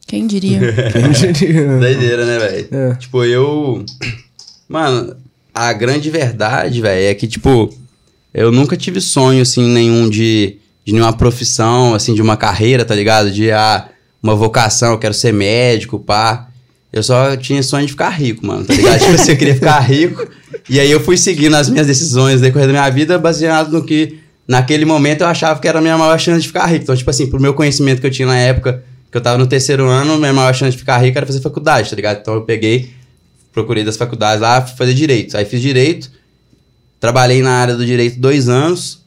Quem diria? Quem diria? Doideira, né, velho? É. Tipo, eu. Mano, a grande verdade, velho, é que, tipo, eu nunca tive sonho, assim, nenhum de, de nenhuma profissão, assim, de uma carreira, tá ligado? De ah, uma vocação, eu quero ser médico, pá. Eu só tinha sonho de ficar rico, mano, tá ligado? tipo assim, eu queria ficar rico. E aí eu fui seguindo as minhas decisões no decorrer da minha vida, baseado no que, naquele momento, eu achava que era a minha maior chance de ficar rico. Então, tipo assim, pro meu conhecimento que eu tinha na época, que eu tava no terceiro ano, minha maior chance de ficar rico era fazer faculdade, tá ligado? Então eu peguei, procurei das faculdades lá, fui fazer direito. Aí fiz direito, trabalhei na área do direito dois anos.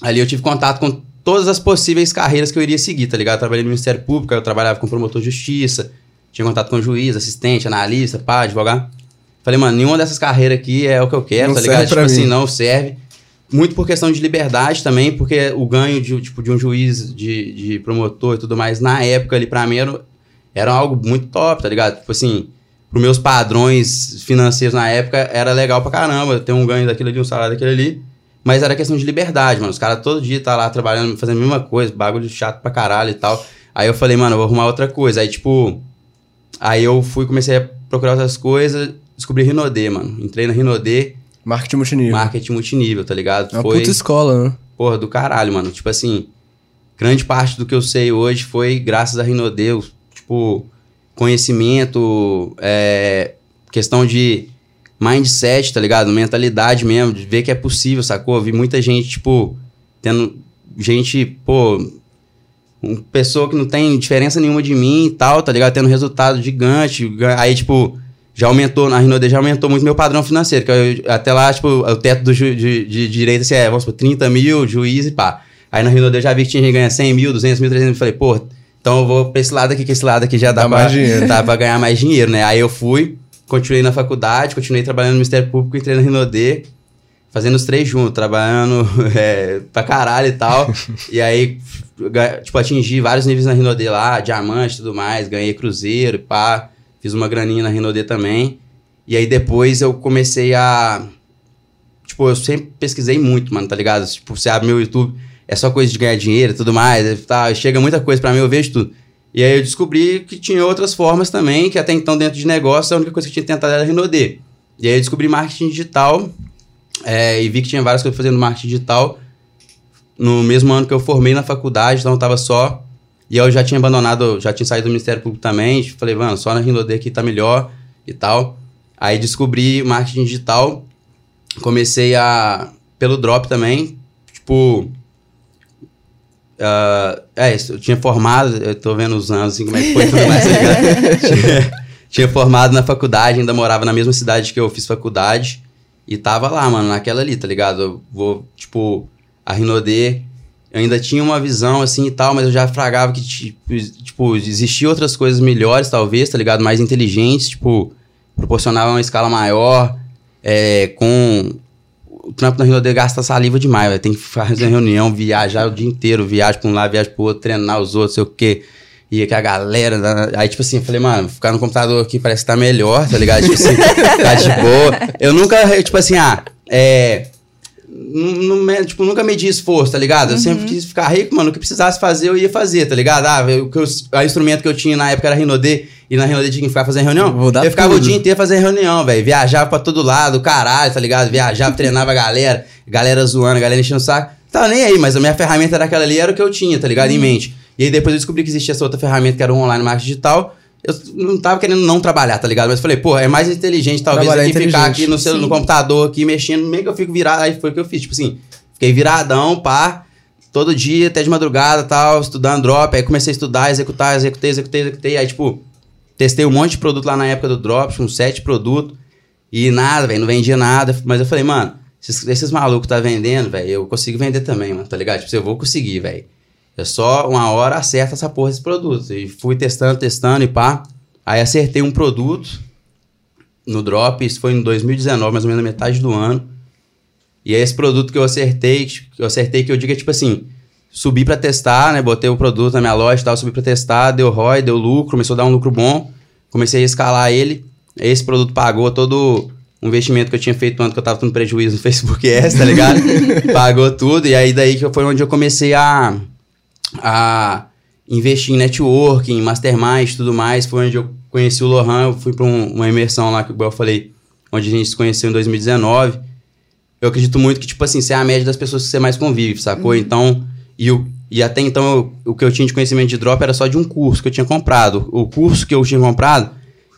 Ali eu tive contato com todas as possíveis carreiras que eu iria seguir, tá ligado? Trabalhei no Ministério Público, eu trabalhava com promotor de justiça, tinha contato com juiz, assistente, analista, pá, advogado. Falei, mano, nenhuma dessas carreiras aqui é o que eu quero, Não tá ligado? Tipo assim, não serve. Muito por questão de liberdade também, porque o ganho de, tipo, de um juiz, de, de promotor e tudo mais, na época ali, pra mim, era, era algo muito top, tá ligado? Tipo assim, pros meus padrões financeiros na época, era legal pra caramba. Ter um ganho daquilo ali, um salário daquele ali. Mas era questão de liberdade, mano. Os caras todo dia tá lá trabalhando, fazendo a mesma coisa, bagulho chato pra caralho e tal. Aí eu falei, mano, eu vou arrumar outra coisa. Aí, tipo, aí eu fui, comecei a procurar outras coisas, descobri Rinodê, mano. Entrei na Rinodê, Marketing multinível. marketing multinível, tá ligado? É uma puta escola, né? Porra, do caralho, mano. Tipo assim, grande parte do que eu sei hoje foi graças a Rinodeu. Tipo, conhecimento, é, questão de mindset, tá ligado? Mentalidade mesmo, de ver que é possível, sacou? Vi muita gente, tipo, tendo gente, pô, uma pessoa que não tem diferença nenhuma de mim e tal, tá ligado? Tendo resultado gigante. ga- Aí, tipo, já aumentou, na Rinode já aumentou muito meu padrão financeiro. Que eu- até lá, tipo, o teto do ju- de, de direito, assim, é, vamos supor, 30 mil, juiz e pá. Aí na Rinode eu já vi que tinha que ganha 100 mil, 200 mil, 300 mil. Falei, pô, então eu vou pra esse lado aqui, que esse lado aqui já dá, Dá pra, mais dinheiro. dá pra ganhar mais dinheiro, né? Aí eu fui, continuei na faculdade, continuei trabalhando no Ministério Público, entrei na Rinode, fazendo os três juntos, trabalhando é, pra caralho e tal. e aí, tipo, atingi vários níveis na Rinode lá, diamante e tudo mais, ganhei cruzeiro e pá, fiz uma graninha na Rinode também. E aí depois eu comecei a. Tipo, eu sempre pesquisei muito, mano, tá ligado? Tipo, você abre meu YouTube, é só coisa de ganhar dinheiro e tudo mais, e tal, chega muita coisa pra mim, eu vejo tudo. E aí eu descobri que tinha outras formas também, que até então dentro de negócio a única coisa que eu tinha tentado era Rinode. E aí eu descobri marketing digital, é, e vi que tinha várias coisas fazendo marketing digital. No mesmo ano que eu formei na faculdade, então eu tava só. E eu já tinha abandonado, já tinha saído do Ministério Público também. Falei, mano, só na Rinode aqui tá melhor e tal. Aí descobri marketing digital. Comecei a. pelo drop também. Tipo. ah, é, eu tinha formado, eu tô vendo os anos assim, como é que foi tudo mais, tá tinha, tinha formado na faculdade, ainda morava na mesma cidade que eu fiz faculdade. E tava lá, mano, naquela ali, tá ligado? Eu vou, tipo, a Rinodê, eu ainda tinha uma visão assim e tal, mas eu já fragava que, tipo, tipo existiam outras coisas melhores, talvez, tá ligado? Mais inteligentes, tipo, proporcionava uma escala maior, é, com o trampo na Rinodê gasta saliva demais, velho. Tem que fazer reunião, viajar o dia inteiro, viagem pra um lado, viagem pro outro, treinar os outros, sei o quê. E que a galera. né? Aí, tipo assim, eu falei, mano, ficar no computador aqui parece que tá melhor, tá ligado? Tipo assim, tá de boa. Eu nunca, tipo assim, ah, é. Não, tipo, nunca medi esforço, tá ligado? Eu sempre quis ficar rico, mano. O que precisasse fazer, eu ia fazer, tá ligado? Ah, o que eu, a instrumento que eu tinha na época era Rinodê, e na Rinodê tinha que ficar fazendo reunião. Dar eu ficava tudo. o dia inteiro fazendo reunião, velho. Viajava pra todo lado, caralho, tá ligado? Viajava, treinava a galera, galera zoando, galera enchendo o saco. Tava nem aí, mas a minha ferramenta daquela ali era o que eu tinha, tá ligado? Em mente. E aí depois eu descobri que existia essa outra ferramenta que era o online marketing digital. Eu não tava querendo não trabalhar, tá ligado? Mas falei, pô, é mais inteligente talvez Trabalhar do que ficar aqui no, seu, no computador, aqui mexendo, meio que eu fico virado. Aí foi o que eu fiz, tipo assim, fiquei viradão, pá, todo dia, até de madrugada tal, estudando drop. Aí comecei a estudar, executar, executei, executei, executei. Aí, tipo, testei um monte de produto lá na época do drop, uns sete produtos. E nada, velho, não vendia nada. Mas eu falei, mano, esses, esses malucos tá vendendo, velho, eu consigo vender também, mano, tá ligado? Tipo, eu vou conseguir, velho. É só uma hora acerta essa porra desse produto. E fui testando, testando e pá. Aí acertei um produto no drop, isso foi em 2019, mais ou menos na metade do ano. E é esse produto que eu acertei, que eu acertei que eu digo é tipo assim, subi pra testar, né? Botei o produto na minha loja e tal, subi pra testar, deu ROI, deu lucro, começou a dar um lucro bom. Comecei a escalar ele. Esse produto pagou todo o investimento que eu tinha feito antes que eu tava tendo prejuízo no Facebook Ads, tá ligado? pagou tudo. E aí daí que foi onde eu comecei a, a investir em networking, mastermind e tudo mais. Foi onde eu conheci o Lohan, eu fui pra um- uma imersão lá que igual eu falei, onde a gente se conheceu em 2019 eu acredito muito que, tipo assim, você é a média das pessoas que você mais convive, sacou? Então, e, o, e até então, eu- o que eu tinha de conhecimento de drop era só de um curso que eu tinha comprado. O curso que eu tinha comprado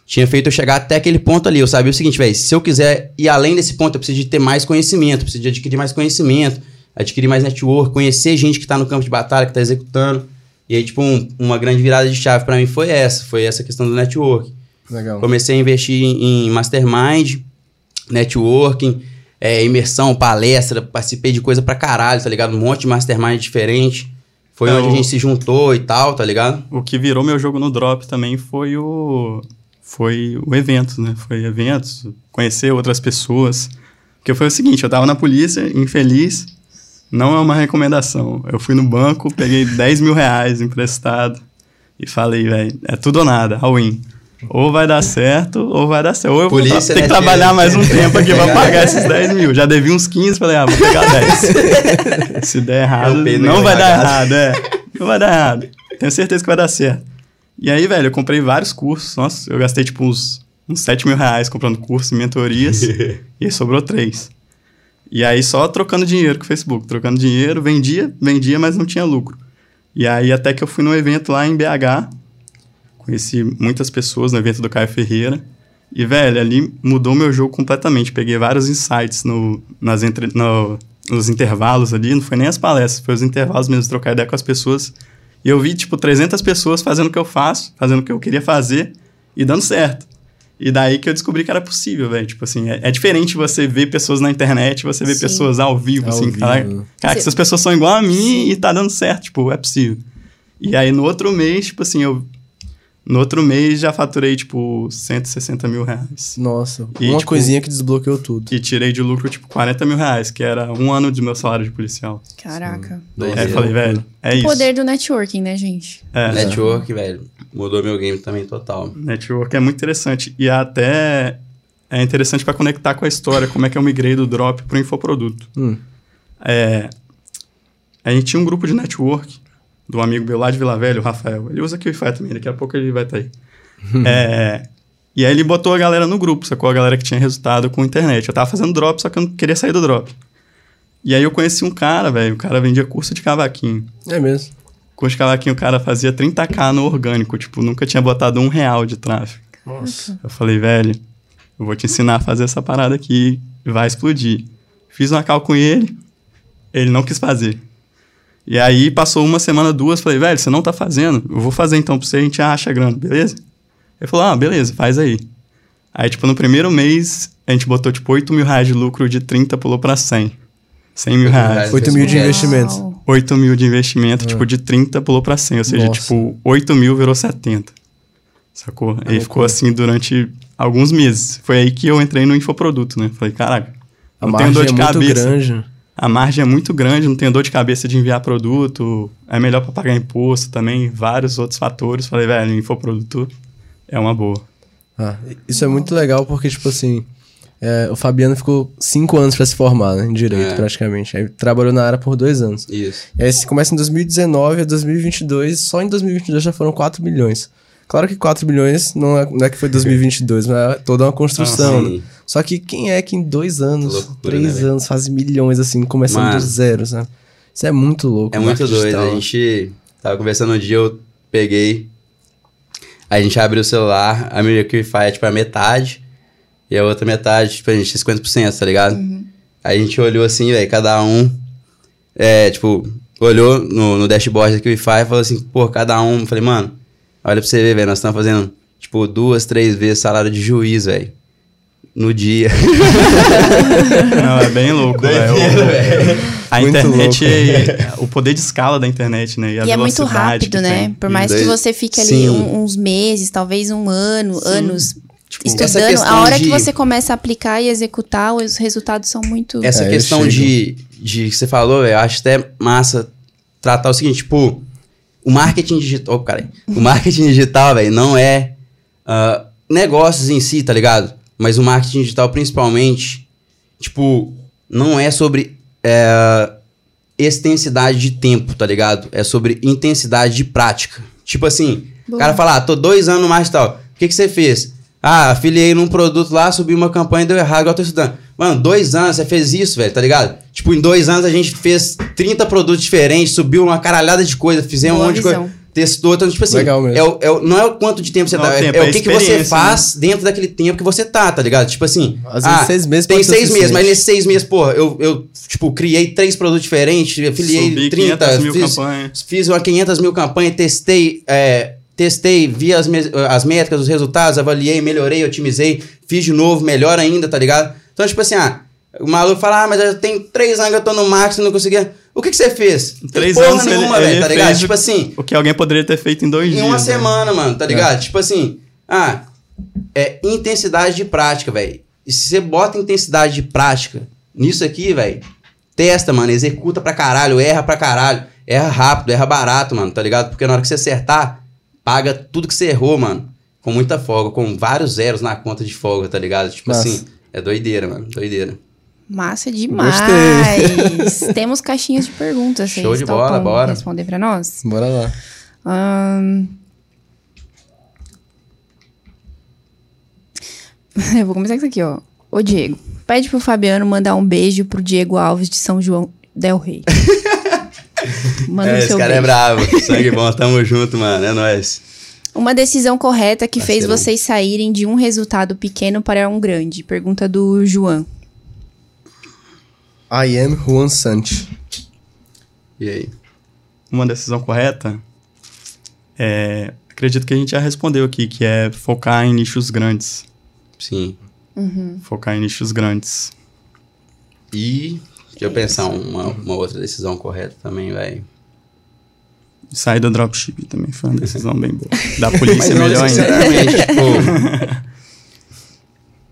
tinha feito eu chegar até aquele ponto ali. Eu sabia o seguinte, velho, se eu quiser ir além desse ponto, eu preciso de ter mais conhecimento, eu preciso de adquirir mais conhecimento, adquirir mais network, conhecer gente que tá no campo de batalha, que tá executando. E aí, tipo, um- uma grande virada de chave pra mim foi essa, foi essa questão do network. Legal. Comecei a investir em, em mastermind, networking, é, imersão, palestra, participei de coisa pra caralho, tá ligado? Um monte de mastermind diferente. Foi É, onde o- a gente se juntou e tal, tá ligado? O que virou meu jogo no Drop também foi o foi o evento, né? Foi eventos, conhecer outras pessoas. Porque foi o seguinte, eu tava na polícia, infeliz, não é uma recomendação. Eu fui no banco, peguei 10 mil reais emprestado e falei, velho, é tudo ou nada, all in. Ou vai dar certo, ou vai dar certo. Ou eu vou Polícia, tra- ter né, que trabalhar filho? mais um tempo aqui pra pagar esses 10 mil. Já devia uns 15, falei, ah, vou pegar 10. Se der errado, não vai dar errado, é. Não vai dar errado. Tenho certeza que vai dar certo. E aí, velho, eu comprei vários cursos. Nossa, eu gastei tipo uns, uns 7 mil reais comprando cursos e mentorias. e sobrou três. E aí só trocando dinheiro com o Facebook. Trocando dinheiro, vendia, vendia, mas não tinha lucro. E aí até que eu fui num evento lá em BH. Conheci muitas pessoas no evento do Caio Ferreira. E, velho, ali mudou meu jogo completamente. Peguei vários insights no, nas entre, no- nos intervalos ali. Não foi nem as palestras, foi os intervalos mesmo, trocar ideia com as pessoas. E eu vi, tipo, 300 pessoas fazendo o que eu faço, fazendo o que eu queria fazer e dando certo. E daí que eu descobri que era possível, velho. Tipo assim, é, é diferente você ver pessoas na internet, você ver Sim. pessoas ao vivo, Ao assim, vivo. cara. Cara, que Cê- essas pessoas são igual a mim e tá dando certo, tipo, é possível. E aí no outro mês, tipo assim, eu. No outro mês já faturei, tipo, 160 mil reais. Nossa, E, uma tipo, coisinha que desbloqueou tudo. E tirei de lucro, tipo, 40 mil reais, que era um ano de meu salário de policial. Caraca. Aí Doideira. eu falei, velho, é isso. Poder do networking, né, gente? É, Network, velho, mudou meu game também total. Network é muito interessante. E até é interessante para conectar com a história, como é que eu migrei do drop pro infoproduto. Hum. É, a gente tinha um grupo de network do amigo meu lá de Vila Velha, o Rafael. Ele usa Wi-Fi também, daqui a pouco ele vai estar aí. É, e aí ele botou a galera no grupo, sacou? A galera que tinha resultado com internet. Eu tava fazendo drop, só que eu não queria sair do drop. E aí eu conheci um cara, velho, o cara vendia curso de cavaquinho. É mesmo. Curso de cavaquinho, o cara fazia 30k no orgânico, tipo, nunca tinha botado um real de tráfego. Nossa. Eu falei, velho, eu vou te ensinar a fazer essa parada aqui, vai explodir. Fiz uma cal com ele, ele não quis fazer. E aí passou uma semana, duas, falei, velho, você não tá fazendo? Eu vou fazer então pra você, a gente acha a grana, beleza? Ele falou, ah, beleza, faz aí. Aí, tipo, no primeiro mês, a gente botou, tipo, 8 mil reais de lucro, de 30 pulou pra 100. 100 mil reais. 8 mil de Uau. investimento. 8 mil de investimento, tipo, de 30 pulou pra 100. Ou seja, Nossa. tipo, 8 mil virou 70. Sacou? Aí ficou assim durante alguns meses. Foi aí que eu entrei no infoproduto, né? Falei, caraca, A não tenho margem dor é de muito cabeça. grande. A margem é muito grande, não tenho dor de cabeça de enviar produto, é melhor para pagar imposto também, vários outros fatores. Falei, velho, infoproduto é uma boa. Ah, isso é muito legal porque, tipo assim, é, o Fabiano ficou cinco anos pra se formar, né? Em Direito, É. praticamente. Aí trabalhou na área por dois anos. Isso. E aí você começa em 2019 a 2022, só em 2022 já foram 4 milhões. Claro que 4 milhões não é, não é que foi 2022, mas é toda uma construção. Ah, né? Só que quem é que em dois anos, Loucura, três né, anos, faz milhões assim, começando Mano. do zero, sabe? Isso é muito louco. É muito marketing doido. A gente tava conversando um dia, eu peguei. A gente abriu o celular, a minha Wi-Fi é tipo a metade. E a outra metade, tipo, a gente tinha 50%, tá ligado? Aí a gente olhou assim, velho, cada um. É, tipo, olhou no, no dashboard da Wi-Fi e falou assim, pô, cada um. Eu Falei, mano, olha pra você ver, velho, nós estamos fazendo, tipo, duas, três vezes salário de juiz, velho. No dia. Não, é bem louco, velho. A Muito internet, o poder de escala da internet, né? E, a E é muito rápido, que né? Por mais que você fique ali Sim. um- uns meses, talvez um ano, anos essa estudando, a hora que de- você começa a aplicar e executar, os resultados são muito. Essa É, questão de, de que você falou, velho, eu acho até massa tratar o seguinte, tipo, o marketing digital, oh, cara, o marketing digital, velho, não é ah, negócios em si, tá ligado? Mas o marketing digital, principalmente, tipo, não é sobre é, extensidade de tempo, tá ligado? É sobre intensidade de prática. Tipo assim, o cara fala, ah, tô dois anos mais tal. O que, que você fez? Ah, afiliei num produto lá, subi uma campanha e deu errado, igual eu tô estudando. Mano, dois anos você fez isso, velho, tá ligado? Tipo, em dois anos a gente fez 30 produtos diferentes, subiu uma caralhada de coisa, fizemos Boa um monte de visão. coisa. Testou, então, tipo assim, Legal mesmo. é o- é não é o quanto de tempo você Não tá, é o é, tempo, é é o que, que você experiência, faz dentro daquele tempo que você tá, tá ligado? Tipo assim, Às vezes seis meses tem seis meses, mas nesses seis meses, porra, eu, eu, tipo, criei três produtos diferentes, afiliei Subi 30, 500 mil fiz, campanhas. fiz uma 500 mil campanhas, testei, é, testei, vi as, as métricas, os resultados, avaliei, melhorei, otimizei, fiz de novo, melhor ainda, tá ligado? Então, tipo assim, ah, o maluco fala, ah, mas eu tenho três anos que eu tô no marketing e não conseguia. O que, que você fez? Três porra anos nenhuma, velho, tá ligado? Tipo assim, O que alguém poderia ter feito em dois em dias. uma né? semana, mano, tá ligado? Tipo assim, ah, é intensidade de prática, velho. E se você bota intensidade de prática nisso aqui, velho, testa, mano, executa pra caralho, erra pra caralho, erra rápido, erra barato, mano, tá ligado? Porque na hora que você acertar, paga tudo que você errou, mano, com muita folga, com vários zeros na conta de folga, tá ligado? Tipo Massa. assim, é doideira, mano, doideira. Massa demais. Temos caixinhas de perguntas. Show Vocês de bola, bora. responder pra nós? Bora lá. Ahn. Eu vou começar com isso aqui, ó. Ô, Diego, pede pro Fabiano mandar um beijo pro Diego Alves de São João Del Rey. Manda é, o esse cara é beijo. bravo, sangue bom, tamo junto, mano, é nóis. Uma decisão correta que fez vocês saírem de um resultado pequeno para um grande. Pergunta do João. I am Juan Santi. E aí? Uma decisão correta, é, acredito que a gente já respondeu aqui, que é focar em nichos grandes. Sim. Focar em nichos grandes. E eu pensar uma, uma outra decisão correta também, velho. Sair do dropship também foi uma decisão bem boa. Da polícia Mas é melhor ainda. tipo...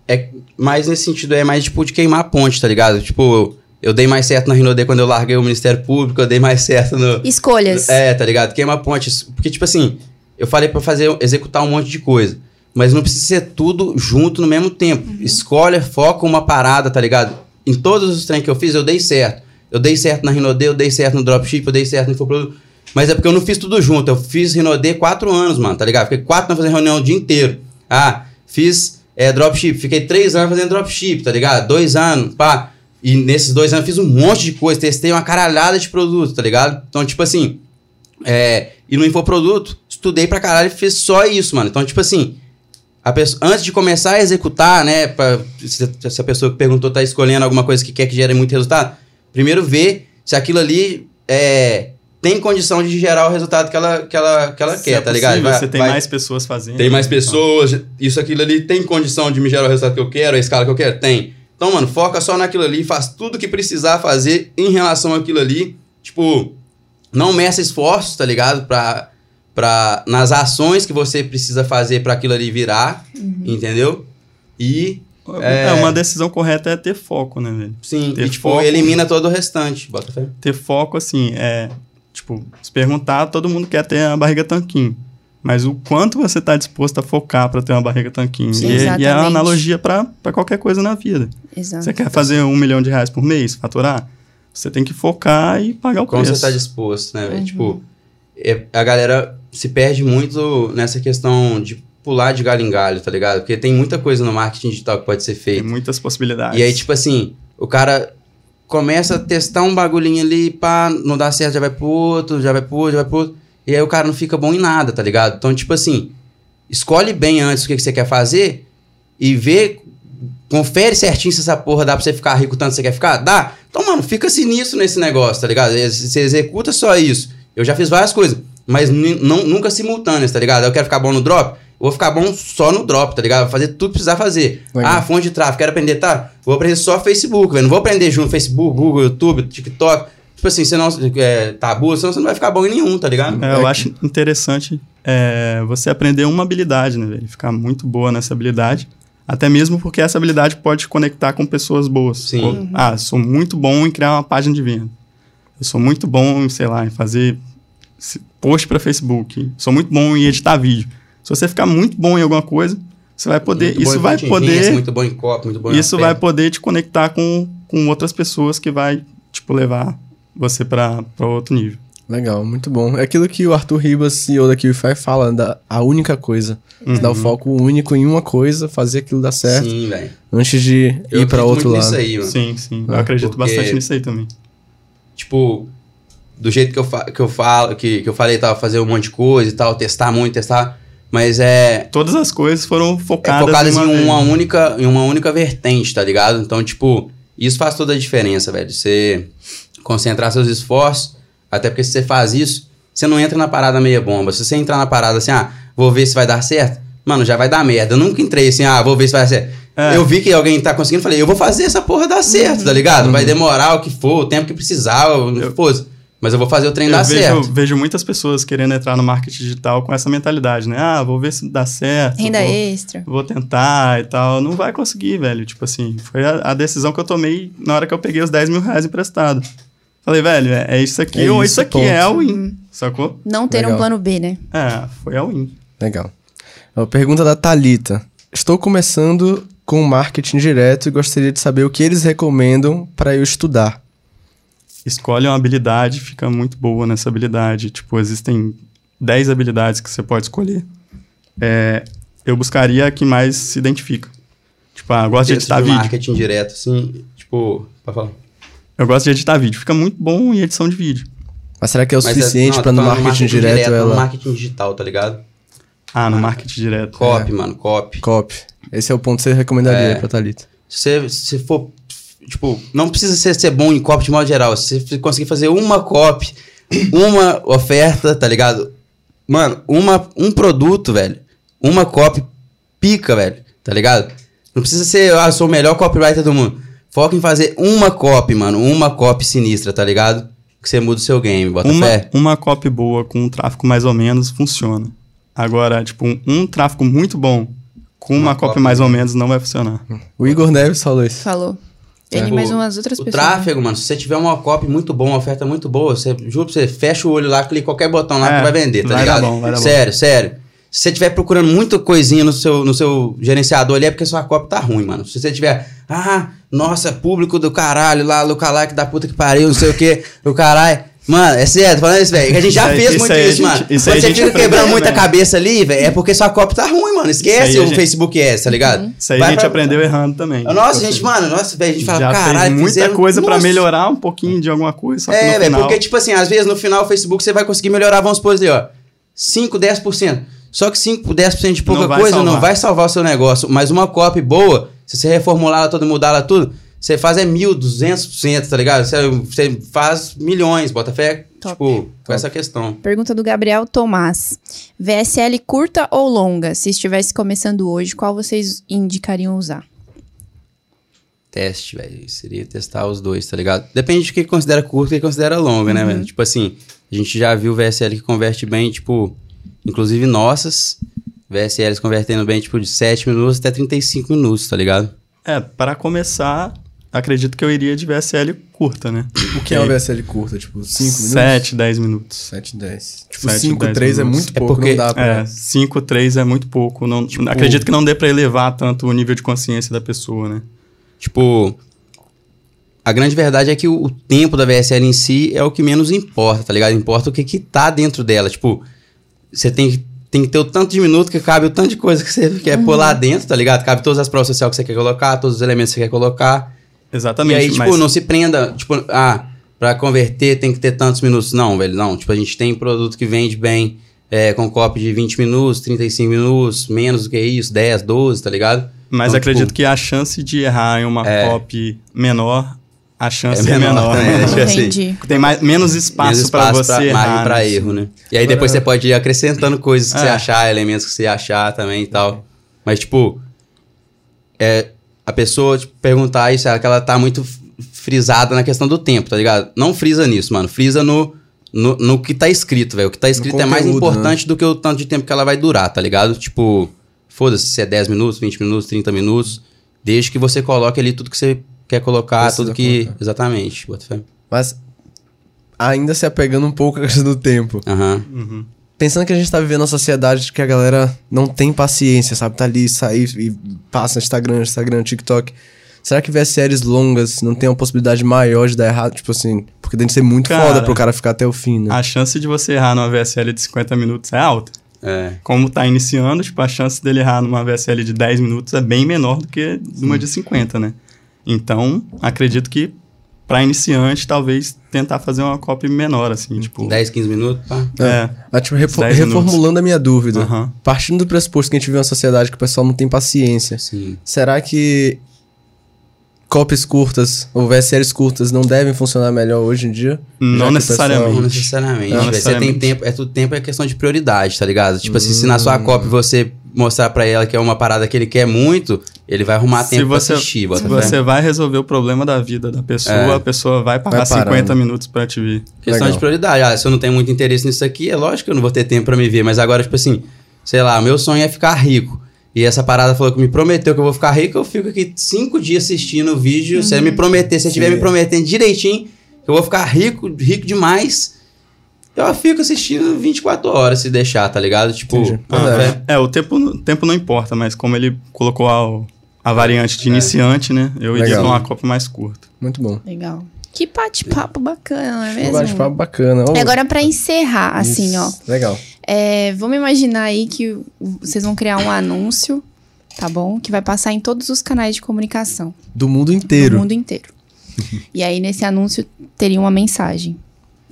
É, mas nesse sentido é mais, tipo, de queimar a ponte, tá ligado? Tipo, eu, dei mais certo na Rinode quando eu larguei o Ministério Público, eu dei mais certo no... Escolhas. É, tá ligado? Queima a ponte. Porque, tipo assim, eu falei pra fazer, executar um monte de coisa. Mas não precisa ser tudo junto no mesmo tempo. Escolhe, foca uma parada, tá ligado? Em todos os treinos que eu fiz, eu dei certo. Eu dei certo na Rinode, eu dei certo no Dropship, eu dei certo no Infoproduto. Mas é porque eu não fiz tudo junto. Eu fiz Rinode quatro anos, mano, tá ligado? Fiquei quatro anos fazendo reunião o dia inteiro. Ah, fiz é, Dropship. Fiquei três anos fazendo Dropship, tá ligado? Dois anos, pá. E nesses dois anos fiz um monte de coisa. Testei uma caralhada de produto, tá ligado? Então, tipo assim, é, e no infoproduto, estudei pra caralho e fiz só isso, mano. Então, tipo assim, pessoa, antes de começar a executar, né? Pra, se, se a pessoa que perguntou tá escolhendo alguma coisa que quer que gere muito resultado, primeiro ver se aquilo ali é, tem condição de gerar o resultado que ela, que ela, que ela Se quer, é tá ligado? Vai- você tem vai- mais pessoas fazendo. tem mais então. pessoas, isso, aquilo ali tem condição de me gerar o resultado que eu quero, a escala que eu quero? Tem. Então, mano, foca só naquilo ali, faz tudo que precisar fazer em relação àquilo ali. Tipo, não meça esforços, tá ligado? Pra, pra, nas ações que você precisa fazer pra aquilo ali virar, entendeu? E, É... uma decisão correta é ter foco, né, velho? sim, Ter e, tipo, foco. elimina todo o restante. Bota fé. Ter foco, assim, é. Tipo, se perguntar, todo mundo quer ter a barriga tanquinho. Mas o quanto você está disposto a focar para ter uma barriga tanquinho? Sim, e, é- e é uma analogia para qualquer coisa na vida. Exato. Você quer fazer um milhão de reais por mês, faturar? Você tem que focar e pagar o Como preço. você tá disposto, né, velho? Uhum. Tipo, é- a galera se perde muito nessa questão de pular de galho em galho, tá ligado? Porque tem muita coisa no marketing digital que pode ser Tem feita. muitas possibilidades. E aí, tipo assim, o cara começa a testar um bagulhinho ali, pá, não dá certo, já vai pro outro, já vai pro outro, já vai pro outro. E aí o cara não fica bom em nada, tá ligado? Então, tipo assim, escolhe bem antes o que, que você quer fazer e vê, confere certinho se essa porra dá pra você ficar rico tanto que você quer ficar. Dá? Então, mano, fica sinistro nesse negócio, tá ligado? Você executa só isso. Eu já fiz várias coisas, mas não, nunca simultâneas, tá ligado? Eu quero ficar bom no drop, eu vou ficar bom só no drop, tá ligado? Vou fazer tudo que precisar fazer. Legal. Ah, fonte de tráfego, quero aprender, tá? Vou aprender só Facebook, velho. Não vou aprender junto Facebook, Google, YouTube, TikTok. Tipo assim, senão é, tabu, senão você não vai ficar bom em nenhum, tá ligado? É, eu acho interessante é, você aprender uma habilidade, né, velho? Ficar muito boa nessa habilidade. Até mesmo porque essa habilidade pode te conectar com pessoas boas. Sim. Ou, Ah, sou muito bom em criar uma página de venda. Eu sou muito bom, em, sei lá, em fazer post para Facebook. Sou muito bom em editar vídeo. Se você ficar muito bom em alguma coisa, você vai poder. Muito isso vai poder. Muito bom em copo, muito bom em Isso vai poder te conectar com, com outras pessoas que vai, tipo, levar você para outro nível. Legal, muito bom. É aquilo que o Arthur Ribas, CEO da QFI, fala, da, a única coisa. Uhum. Dar o foco único em uma coisa, fazer aquilo dar certo, Sim, velho. antes de Eu ir para outro muito lado. nisso aí, mano. Sim, sim. Eu Ah, acredito porque- bastante nisso aí também. tipo, do jeito que eu, fa que eu falo, que, que eu falei, tal, fazer um monte de coisa e tal, testar muito, testar. Mas é, Todas as coisas foram é focadas, focadas em vez. uma única, em uma única vertente, tá ligado? Então, tipo, isso faz toda a diferença, velho. Você concentrar seus esforços, até porque se você faz isso, você não entra na parada meia bomba. Se você entrar na parada assim, ah, vou ver se vai dar certo, mano, já vai dar merda. Eu nunca entrei assim, ah, vou ver se vai dar certo. É. Eu vi que alguém tá conseguindo, falei, eu vou fazer essa porra dar certo, tá ligado? Vai demorar o que for, o tempo que precisar, eu, fosse. Mas eu vou fazer o trem Eu dar vejo, certo. vejo muitas pessoas querendo entrar no marketing digital com essa mentalidade, né? Ah, vou ver se dá certo. Renda vou, extra. vou tentar e tal. Não vai conseguir, velho. Tipo assim, foi a, a decisão que eu tomei na hora que eu peguei os 10 mil reais emprestado. Falei, velho, é, é isso aqui É ou isso, isso aqui ponto. é a win. Sacou? Não ter um Legal. plano B, né? É, foi a win. Legal. Ó, pergunta da Talita. Estou começando com marketing direto e gostaria de saber o que eles recomendam para eu estudar. Escolhe uma habilidade, fica muito boa nessa habilidade. Tipo, existem 10 habilidades que você pode escolher. É, eu buscaria a que mais se identifica. Tipo, ah, eu gosto de editar de vídeo. marketing direto, assim, tipo, pra falar. Eu gosto de editar vídeo. Fica muito bom em edição de vídeo. Mas será que é o Mas suficiente não, para tô no falando marketing, direto, no ela marketing digital, tá ligado? Ah, no marketing direto. Copy, mano, copy. copy? Esse é o ponto que você recomendaria É. pra Thalita. Se você se for, tipo, não precisa ser, ser bom em copy de modo geral. Se você conseguir fazer uma copy, uma oferta, tá ligado? Mano, uma, um produto, velho. Uma copy pica, velho. Tá ligado? Não precisa ser, ah, eu sou o melhor copywriter do mundo. Foca em fazer uma copy, mano. Uma copy sinistra, tá ligado? Que você muda o seu game, bota Uma, fé. uma copy boa com um tráfego mais ou menos funciona. Agora, tipo, um, um tráfego muito bom com uma, Uma copy copy mais ou menos não vai funcionar. O Igor Neves falou isso. Falou. Ele Tipo, mais umas outras o pessoas. né? tráfego, mano, se você tiver uma copy muito boa, uma oferta muito boa, você, juro pra você, fecha o olho lá, clica qualquer botão lá É, que vai vender, tá vai dar ligado? bom, vai dar bom. sério, sério. Se você estiver procurando muita coisinha no seu, no seu gerenciador ali, é porque sua copy tá ruim, mano. Se você tiver, ah, nossa, público do caralho lá, lookalike da puta que pariu, não sei o que, do caralho. Mano, é tô falando isso, velho. A gente já Isso fez isso muito aí a isso, gente- mano. isso aí Quando você gente fica quebrando muita também. cabeça ali, velho, é porque sua copy tá ruim, mano. Esquece Isso o gente- Facebook S, tá ligado? Isso aí Vai a gente pra- aprendeu errando também. Nossa, Tipo gente, assim, mano, nossa, velho, a gente fala, já caralho, fez muita fizeram- coisa pra Nossa. melhorar um pouquinho de alguma coisa, É, velho, final... porque, tipo assim, às vezes no final o Facebook você vai conseguir melhorar, vamos supor ali, ó, 5, 10%. Só que 5, 10% de pouca Não coisa não salvar. vai salvar o seu negócio. Mas uma copy boa, se você reformular ela toda, mudar ela tudo, você faz é mil, 200%, tá ligado? Você, você faz milhões, bota fé. Top. Tipo, com essa questão. Pergunta do Gabriel Tomás. VSL curta ou longa? Se estivesse começando hoje, qual vocês indicariam usar? Teste, velho. Seria testar os dois, tá ligado? Depende de que considera curto e que considera longa, né, velho? Tipo assim, a gente já viu VSL que converte bem, tipo, inclusive nossas. VSLs convertendo bem, tipo, de 7 minutos até 35 minutos, tá ligado? É, para começar, acredito que eu iria de VSL curta, né? O que é uma VSL curta? Tipo, 5 minutos? 7, 10 minutos. 7, 10. Tipo, Sete, 5, dez 3 é muito É pouco, porque- não dá pra... É, 5, 3 é muito pouco. Não, Tipo- acredito que não dê pra elevar tanto o nível de consciência da pessoa, né? Tipo, a grande verdade é que o, o tempo da VSL em si é o que menos importa, tá ligado? Importa o que que tá dentro dela. Tipo, você tem, que- tem que ter o tanto de minuto que cabe o tanto de coisa que você quer pôr lá dentro, tá ligado? Cabe todas as provas sociais que você quer colocar, todos os elementos que você quer colocar. Exatamente. e aí, tipo, mas não se prenda, tipo, ah, pra converter tem que ter tantos minutos. Não, velho, não. Tipo, a gente tem produto que vende bem é, com copy de 20 minutos, 35 minutos, menos do que isso, 10, 12, tá ligado? mas Então, acredito tipo, que a chance de errar em uma É. copy menor, a chance É é menor menor. também, né? Tipo assim, Entendi. Tem mais, menos espaço, menos pra espaço você margem errar. pra né? erro, né? E aí Agora- depois você pode ir acrescentando coisas que É. você achar, elementos que você achar também e tal. Mas, tipo, é, a pessoa tipo, perguntar isso, é que ela tá muito frisada na questão do tempo, tá ligado? Não frisa nisso, mano. Frisa no, no, no que tá escrito, velho. O que tá escrito é mais conteúdo, importante do que o tanto de tempo que ela vai durar, tá ligado? Tipo, foda-se se é 10 minutos, 20 minutos, 30 minutos. Desde que você coloque ali tudo que você quer colocar, Precisa tudo que. colocar. Exatamente. Mas ainda se apegando um pouco à questão do tempo. Aham. Uhum. Pensando que a gente tá vivendo uma sociedade que a galera não tem paciência, sabe? Tá ali, sair e passa no Instagram, Instagram, TikTok. Será que ver séries longas não tem uma possibilidade maior de dar errado? Tipo assim, porque tem que ser muito Cara, foda pro cara ficar até o fim, né? A chance de você errar numa VSL de 50 minutos é alta. É. Como tá iniciando, tipo, a chance dele errar numa VSL de 10 minutos é bem menor do que numa de 50, né? Então, acredito que pra iniciante, talvez tentar fazer uma copy menor, assim, tipo... 10, 15 minutos, pá. É. Mas, tipo, refo- 10 minutos. reformulando a minha dúvida. Partindo do pressuposto que a gente vive uma sociedade que o pessoal não tem paciência. Sim. Será que copies curtas ou VSLs curtas não devem funcionar melhor hoje em dia? Não necessariamente. Não pessoal- necessariamente. Não necessariamente. Você tem tempo, é tudo tempo é questão de prioridade, tá ligado? Tipo assim, se na Hum. sua copy você mostrar pra ela que é uma parada que ele quer muito, ele vai arrumar Se tempo você, pra assistir, se bota fé. você vai resolver o problema da vida da pessoa, É. a pessoa vai parar Vai parando. 50 minutos pra te ver. Questão Legal. de prioridade. Ah, se eu não tenho muito interesse nisso aqui, é lógico que eu não vou ter tempo pra me ver. Mas agora, tipo assim, sei lá, meu sonho é ficar rico. E essa parada falou que me prometeu que eu vou ficar rico, eu fico aqui cinco dias assistindo o vídeo. Se ele me prometer, se ele estiver me prometendo direitinho, que eu vou ficar rico, rico demais, eu fico assistindo 24 horas se deixar, tá ligado? Tipo, bota É. fé. É, o tempo, tempo não importa, mas como ele colocou a, a variante de iniciante, né? Eu iria com uma copy mais curta. Muito bom. Legal. Que bate-papo bacana, não é mesmo? bate-papo bacana. E Agora, pra encerrar, assim, isso. ó. Legal. É, vamos imaginar aí que vocês vão criar um anúncio, tá bom? Que vai passar em todos os canais de comunicação Do mundo inteiro. do mundo inteiro. e aí, nesse anúncio, teria uma mensagem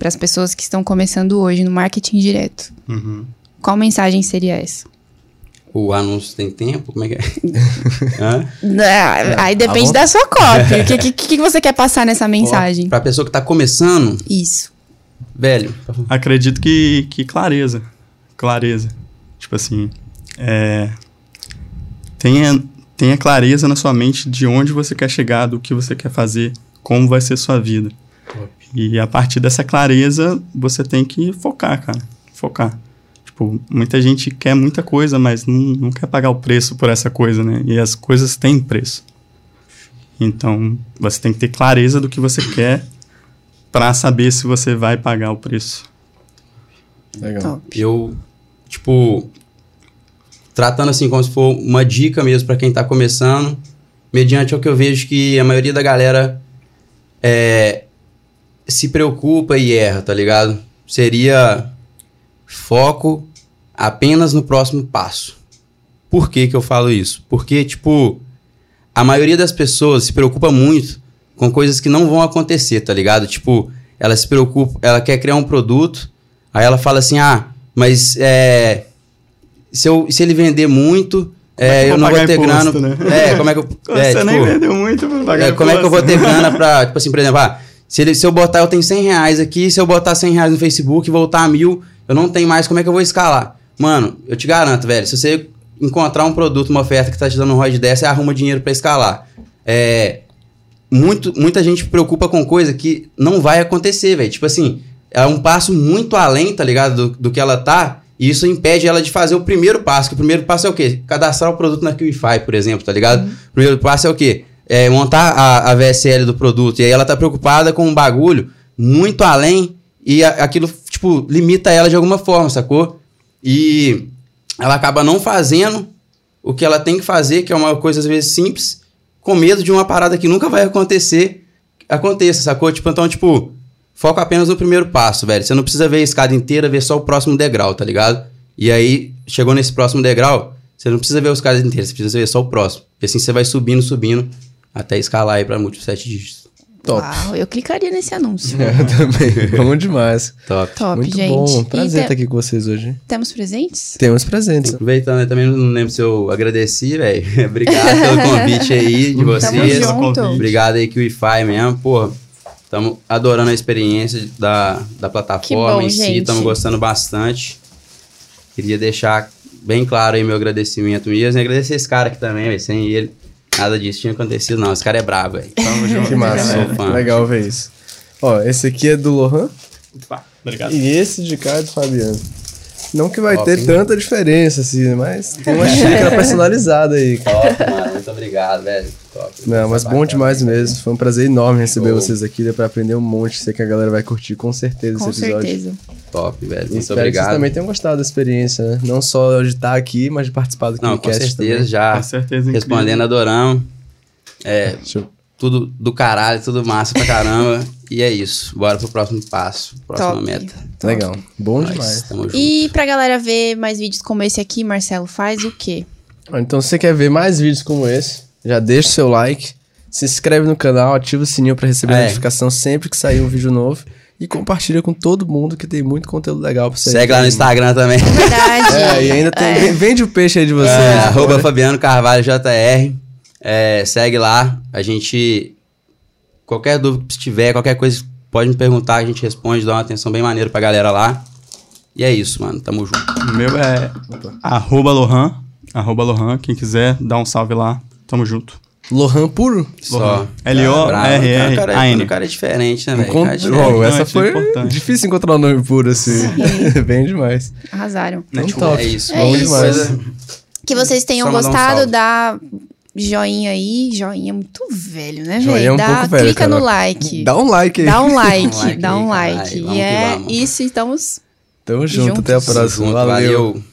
para as pessoas que estão começando hoje no marketing direto. Uhum. Qual mensagem seria essa? O anúncio tem tempo? Como é que é? Hã? Ah, aí depende da sua cópia. O que, que, que você quer passar nessa mensagem? Pra pessoa que tá começando, Isso. velho, Acredito que, que clareza. Clareza. Tipo assim, é, tenha, tenha clareza na sua mente de onde você quer chegar, do que você quer fazer, como vai ser sua vida. E a partir dessa clareza, você tem que focar, cara. Focar. Tipo, muita gente quer muita coisa, mas não, não quer pagar o preço por essa coisa, né? E as coisas têm preço. Então, você tem que ter clareza do que você quer para saber se você vai pagar o preço. Legal. Top. eu, tipo, tratando assim como se for uma dica mesmo pra quem tá começando, mediante o que eu vejo que a maioria da galera é, se preocupa e erra, tá ligado? Seria foco apenas no próximo passo. Por que que eu falo isso? Porque, tipo, a maioria das pessoas se preocupa muito com coisas que não vão acontecer, tá ligado? Tipo, ela se preocupa, ela quer criar um produto, aí ela fala assim, ah, mas é, se, eu, se ele vender muito, é, eu eu não vou ter imposto, grana. né? É, como é que eu. Você é, nem tipo, vendeu muito pra pagar é, como é que eu vou imposto. ter grana pra, tipo assim, por exemplo, ah, Se, ele, se eu botar, eu tenho 100 reais aqui, se eu botar 100 reais no Facebook e voltar a mil, eu não tenho mais, como é que eu vou escalar? Mano, eu te garanto, velho, se você encontrar um produto, uma oferta que tá te dando um ROI de 10, você arruma dinheiro pra escalar. É, muito, muita gente preocupa com coisa que não vai acontecer, velho. Tipo assim, é um passo muito além, tá ligado? Do, do que ela tá. E isso impede ela de fazer o primeiro passo. Que o primeiro passo é o quê? Cadastrar o produto na QIFI, por exemplo, tá ligado? O primeiro passo é o quê? É montar a, a VSL do produto. E aí ela tá preocupada com um bagulho muito além e a- aquilo, tipo, limita ela de alguma forma, sacou? E ela acaba não fazendo o que ela tem que fazer, que é uma coisa às vezes simples, com medo de uma parada que nunca vai acontecer, aconteça, sacou? Tipo, então, tipo, foca apenas no primeiro passo, velho. Você não precisa ver a escada inteira, ver só o próximo degrau, tá ligado? E aí, chegou nesse próximo degrau, você não precisa ver os escadas inteiras, você precisa ver só o próximo. E assim você vai subindo, subindo, até escalar aí pra múltiplos sete dígitos. Top. Uau, eu clicaria nesse anúncio. Eu também. Bom demais. Top. Top, Muito gente. bom. Prazer te- estar aqui com vocês hoje. Temos presentes? Temos presentes. Aproveitando, eu também não lembro se eu agradeci, velho. Obrigado pelo convite aí de vocês. Tamo junto. Obrigado aí, QIFI mesmo. Pô, estamos adorando a experiência da, da plataforma bom, em si. gente. Estamos gostando bastante. Queria deixar bem claro aí meu agradecimento mesmo. E agradecer esse cara aqui também, velho. Sem ele, nada disso tinha acontecido, não. Esse cara é brabo, velho. Tamo junto. Que massa. Sou fã. Legal ver isso. Ó, esse aqui é do Lohan Opa, obrigado. e esse de cá é do Fabiano. Não que vai Top, ter hein? tanta diferença, assim, mas tem uma xícara personalizada aí. cara. Top, mano. Muito obrigado, velho. Top. Não, mas bom demais mesmo. Foi um prazer enorme receber Show. vocês aqui. Deu pra aprender um monte. Sei que a galera vai curtir com certeza Com esse episódio. certeza. Top, velho. Muito espero que obrigado. vocês também tenham gostado da experiência, né? Não só de estar aqui, mas de participar do Não, com KiwiCast certeza, também. já. Com certeza, incrível. Respondendo, adoramos. É, Show. Tudo do caralho, tudo massa pra caramba. e é isso. Bora pro próximo passo, próxima Top. meta. Legal. Bom Nós, demais. Tamo junto. E pra galera ver mais vídeos como esse aqui, Marcelo, faz o quê? Ó, Então, se você quer ver mais vídeos como esse, já deixa o seu like, se inscreve no canal, ativa o sininho pra receber a É. notificação sempre que sair um vídeo novo e compartilha com todo mundo que tem muito conteúdo legal pra você. Segue lá no Instagram também. Verdade. É, e ainda tem. É. Vende o peixe aí de vocês. É, arroba Fabiano Carvalho JR. É, segue lá. A gente. Qualquer dúvida que tiver, qualquer coisa, pode me perguntar, a gente responde, dá uma atenção bem maneira pra galera lá. E é isso, mano. Tamo junto. O meu é arroba Lohan. Arroba Lohan. Quem quiser, dá um salve lá. Tamo junto. Lohan puro? Só. L-O-R-R-A-N. O cara, é- o cara é diferente, né, velho? É diferente. essa Importante, foi importante. difícil encontrar um nome puro assim. Bem demais. Arrasaram. Então, Tipo, top. É isso. É Bom isso. demais. Que vocês tenham Só um gostado, salve. dá joinha aí. Joinha muito velho, né, Joinha é velho? um Dá- velho, Clica no Carol. like. Dá um like aí. Dá um like, like dá um like. E é vamos. isso, estamos Tamo junto, Juntos. até a próxima. Valeu. valeu.